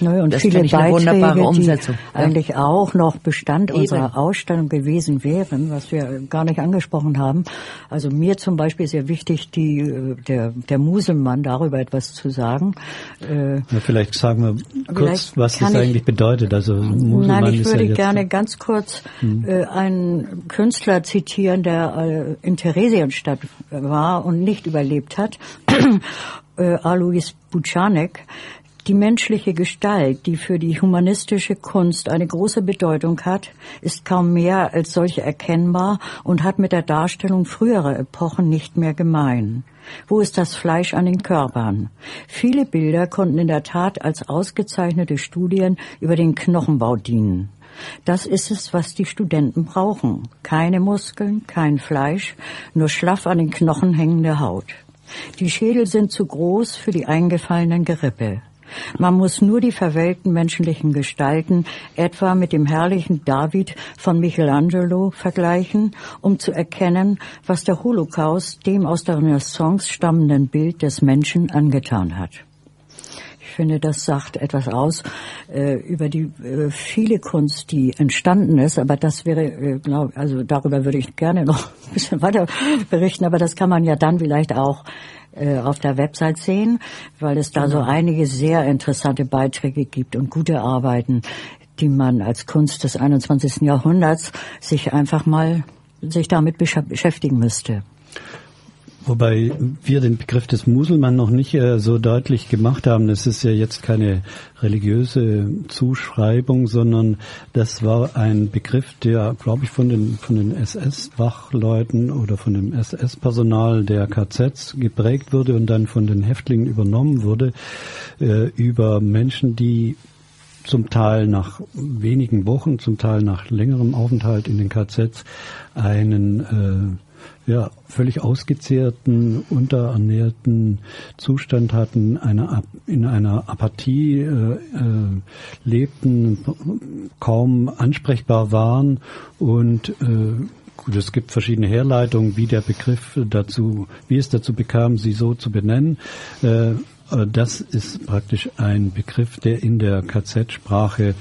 Naja, und das viele ich eine wunderbare Umsetzung. Die ja. eigentlich auch noch Bestand eben. unserer Ausstellung gewesen wären, was wir gar nicht angesprochen haben. Also mir zum Beispiel ist ja wichtig, die, äh, der, der Muselmann darüber etwas zu sagen. Äh, ja, vielleicht sagen wir kurz, was das eigentlich ich, bedeutet. Also Muselmann Nein, ich würde ja gerne ganz kurz hm. äh, einen Künstler zitieren, der äh, in Theresienstadt war und nicht überlebt hat. äh, Alois Buchanek, die menschliche Gestalt, die für die humanistische Kunst eine große Bedeutung hat, ist kaum mehr als solche erkennbar und hat mit der Darstellung früherer Epochen nicht mehr gemein. Wo ist das Fleisch an den Körpern? Viele Bilder konnten in der Tat als ausgezeichnete Studien über den Knochenbau dienen. Das ist es, was die Studenten brauchen. Keine Muskeln, kein Fleisch, nur schlaff an den Knochen hängende Haut. Die Schädel sind zu groß für die eingefallenen Gerippe. Man muss nur die verwelkten menschlichen Gestalten etwa mit dem herrlichen David von Michelangelo vergleichen, um zu erkennen, was der Holocaust dem aus der Renaissance stammenden Bild des Menschen angetan hat. Ich finde, das sagt etwas aus äh, über die äh, viele Kunst, die entstanden ist. Aber das wäre, äh, glaub, also darüber würde ich gerne noch ein bisschen weiter berichten. Aber das kann man ja dann vielleicht auch äh, auf der Website sehen, weil es da so genau. einige sehr interessante Beiträge gibt und gute Arbeiten, die man als Kunst des 21. Jahrhunderts sich einfach mal sich damit beschäftigen müsste. Wobei wir den Begriff des Muselmann noch nicht äh, so deutlich gemacht haben. Das ist ja jetzt keine religiöse Zuschreibung, sondern das war ein Begriff, der, glaube ich, von den, von den SS-Wachleuten oder von dem SS-Personal der KZs geprägt wurde und dann von den Häftlingen übernommen wurde, äh, über Menschen, die zum Teil nach wenigen Wochen, zum Teil nach längerem Aufenthalt in den KZs einen äh, ja, völlig ausgezehrten, unterernährten Zustand hatten, eine, in einer Apathie äh, äh, lebten, kaum ansprechbar waren und äh, gut, es gibt verschiedene Herleitungen, wie der Begriff dazu, wie es dazu bekam, sie so zu benennen. Äh, das ist praktisch ein Begriff, der in der KZ-Sprache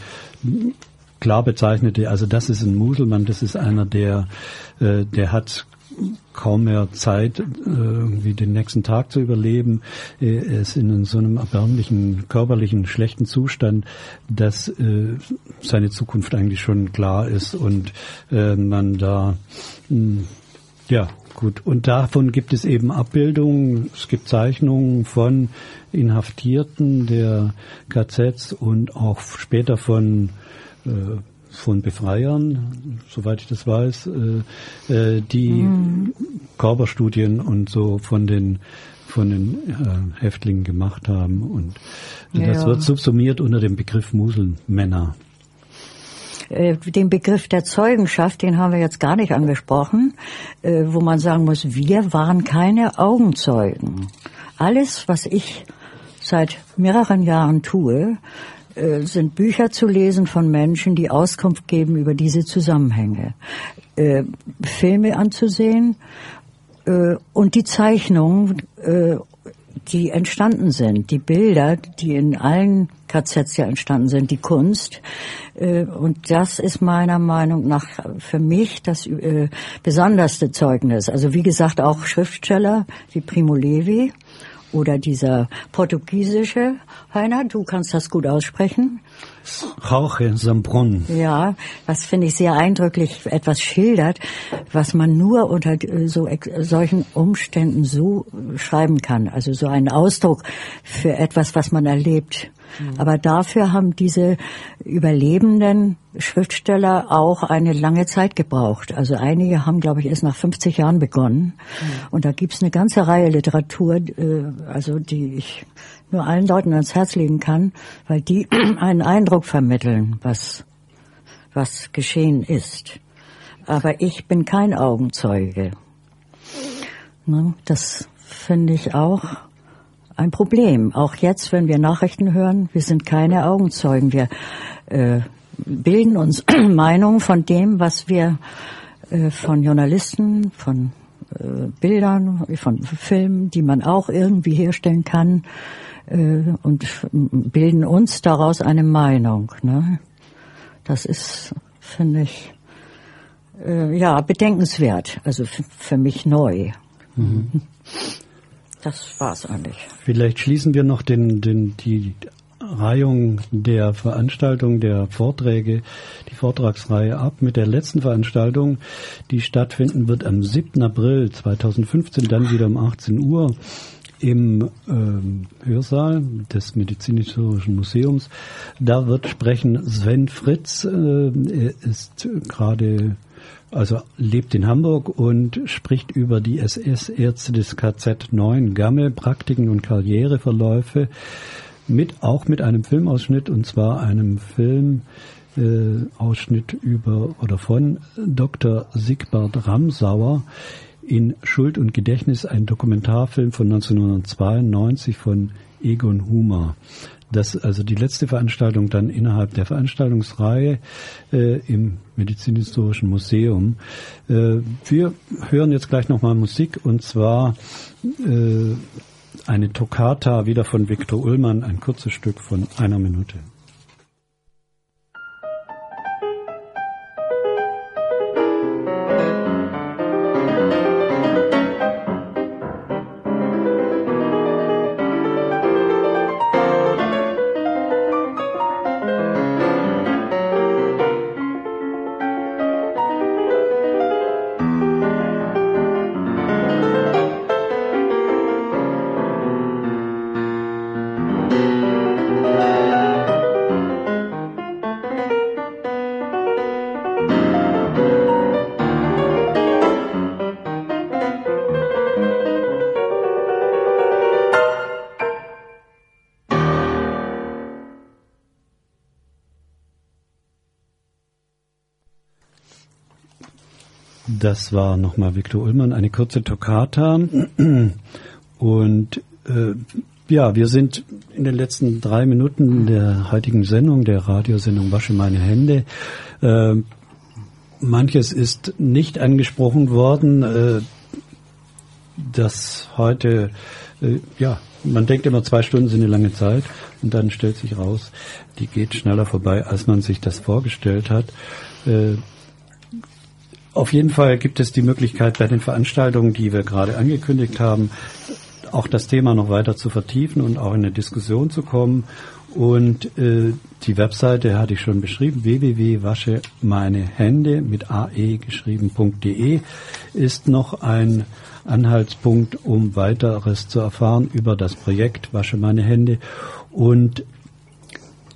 klar bezeichnete, also das ist ein Muselmann, das ist einer, der, äh, der hat kaum mehr Zeit, äh, irgendwie den nächsten Tag zu überleben. Er ist in so einem erbärmlichen, körperlichen, schlechten Zustand, dass äh, seine Zukunft eigentlich schon klar ist und äh, man da, hm, ja, gut. Und davon gibt es eben Abbildungen, es gibt Zeichnungen von Inhaftierten der KZs und auch später von von Befreiern, soweit ich das weiß, äh, äh, die mhm. Körperstudien und so von den von den äh, Häftlingen gemacht haben und ja, das wird subsumiert unter dem Begriff Muselmänner. Äh, den Begriff der Zeugenschaft, den haben wir jetzt gar nicht angesprochen, äh, wo man sagen muss, wir waren keine Augenzeugen. Alles, was ich seit mehreren Jahren tue, sind Bücher zu lesen von Menschen, die Auskunft geben über diese Zusammenhänge, äh, Filme anzusehen äh, und die Zeichnungen, äh, die entstanden sind, die Bilder, die in allen KZs ja entstanden sind, die Kunst. Äh, und das ist meiner Meinung nach für mich das äh, besonderste Zeugnis. Also wie gesagt, auch Schriftsteller wie Primo Levi oder dieser portugiesische, Heiner, du kannst das gut aussprechen. Rauche Sambron. Ja, das finde ich sehr eindrücklich etwas schildert, was man nur unter so solchen Umständen so schreiben kann. Also so einen Ausdruck für etwas, was man erlebt. Mhm. Aber dafür haben diese überlebenden Schriftsteller auch eine lange Zeit gebraucht. Also einige haben, glaube ich, erst nach 50 Jahren begonnen. Mhm. Und da gibt's eine ganze Reihe Literatur, äh, also die ich nur allen Leuten ans Herz legen kann, weil die einen Eindruck vermitteln, was, was geschehen ist. Aber ich bin kein Augenzeuge. Ne, das finde ich auch ein Problem. Auch jetzt, wenn wir Nachrichten hören, wir sind keine Augenzeugen. Wir äh, bilden uns Meinungen von dem, was wir äh, von Journalisten, von äh, Bildern, von Filmen, die man auch irgendwie herstellen kann, äh, und bilden uns daraus eine Meinung. Ne? Das ist, finde ich, äh, ja, bedenkenswert. Also für mich neu. Mhm. Das war's eigentlich. Vielleicht schließen wir noch den, den, die Reihung der Veranstaltung, der Vorträge, die Vortragsreihe ab mit der letzten Veranstaltung, die stattfinden wird am 7. April 2015, dann wieder um 18 Uhr im ähm, Hörsaal des Medizinisch-Historischen Museums. Da wird sprechen Sven Fritz. Äh, er ist gerade also lebt in Hamburg und spricht über die SS-Ärzte des KZ 9 Gamme, Praktiken und Karriereverläufe, mit, auch mit einem Filmausschnitt, und zwar einem Filmausschnitt äh, über oder von Dr. Sigbert Ramsauer in Schuld und Gedächtnis, ein Dokumentarfilm von 1992 von Egon Humer. Das also die letzte Veranstaltung dann innerhalb der Veranstaltungsreihe äh, im Medizinhistorischen Museum. Äh, wir hören jetzt gleich nochmal Musik und zwar äh, eine Toccata wieder von Viktor Ullmann, ein kurzes Stück von einer Minute. Das war nochmal Viktor Ullmann, eine kurze Toccata. Und äh, ja, wir sind in den letzten drei Minuten der heutigen Sendung, der Radiosendung Wasche meine Hände. Äh, manches ist nicht angesprochen worden, äh, das heute, äh, ja, man denkt immer, zwei Stunden sind eine lange Zeit und dann stellt sich raus, die geht schneller vorbei, als man sich das vorgestellt hat. Auf jeden Fall gibt es die Möglichkeit, bei den Veranstaltungen, die wir gerade angekündigt haben, auch das Thema noch weiter zu vertiefen und auch in eine Diskussion zu kommen. Und äh, die Webseite hatte ich schon beschrieben, www.waschemeinehände mit ae geschrieben.de ist noch ein Anhaltspunkt, um weiteres zu erfahren über das Projekt Wasche meine Hände. Und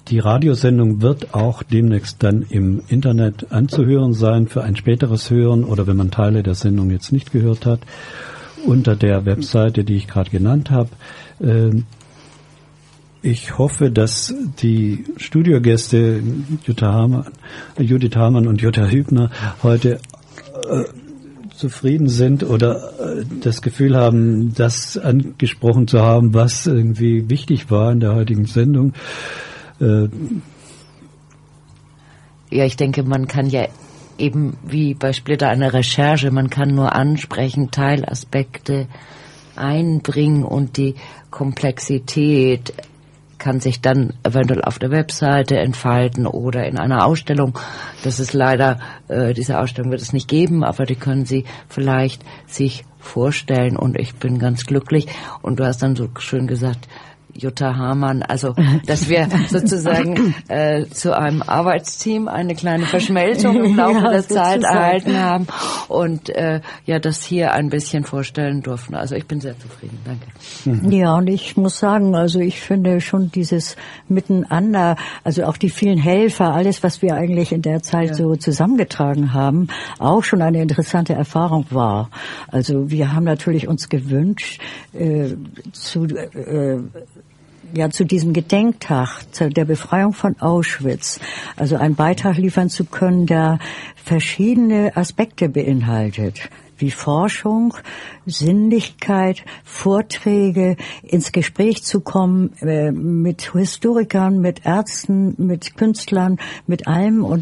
die Radiosendung wird auch demnächst dann im Internet anzuhören sein für ein späteres Hören oder wenn man Teile der Sendung jetzt nicht gehört hat, unter der Webseite, die ich gerade genannt habe. Ähm, ich hoffe, dass die Studiogäste Jutta Hamann, Judith Hamann und Jutta Hübner heute äh, zufrieden sind oder äh, das Gefühl haben, das angesprochen zu haben, was irgendwie wichtig war in der heutigen Sendung. Äh, ja, ich denke, man kann ja eben wie bei Splitter eine Recherche, man kann nur ansprechen, Teilaspekte einbringen und die Komplexität kann sich dann eventuell auf der Webseite entfalten oder in einer Ausstellung. Das ist leider, äh, diese Ausstellung wird es nicht geben, aber die können Sie vielleicht sich vorstellen und ich bin ganz glücklich. Und du hast dann so schön gesagt, Jutta Hamann, also dass wir sozusagen äh, zu einem Arbeitsteam eine kleine Verschmelzung im Laufe ja, der Zeit erhalten haben und äh, ja das hier ein bisschen vorstellen durften. Also ich bin sehr zufrieden, danke. Mhm. Ja, und ich muss sagen, also ich finde schon dieses Miteinander, also auch die vielen Helfer, alles, was wir eigentlich in der Zeit ja. so zusammengetragen haben, auch schon eine interessante Erfahrung war. Also wir haben natürlich uns gewünscht, äh, zu äh, ja zu diesem Gedenktag der Befreiung von Auschwitz, also einen Beitrag liefern zu können, der verschiedene Aspekte beinhaltet wie Forschung, Sinnlichkeit, Vorträge, ins Gespräch zu kommen äh, mit Historikern, mit Ärzten, mit Künstlern, mit allem und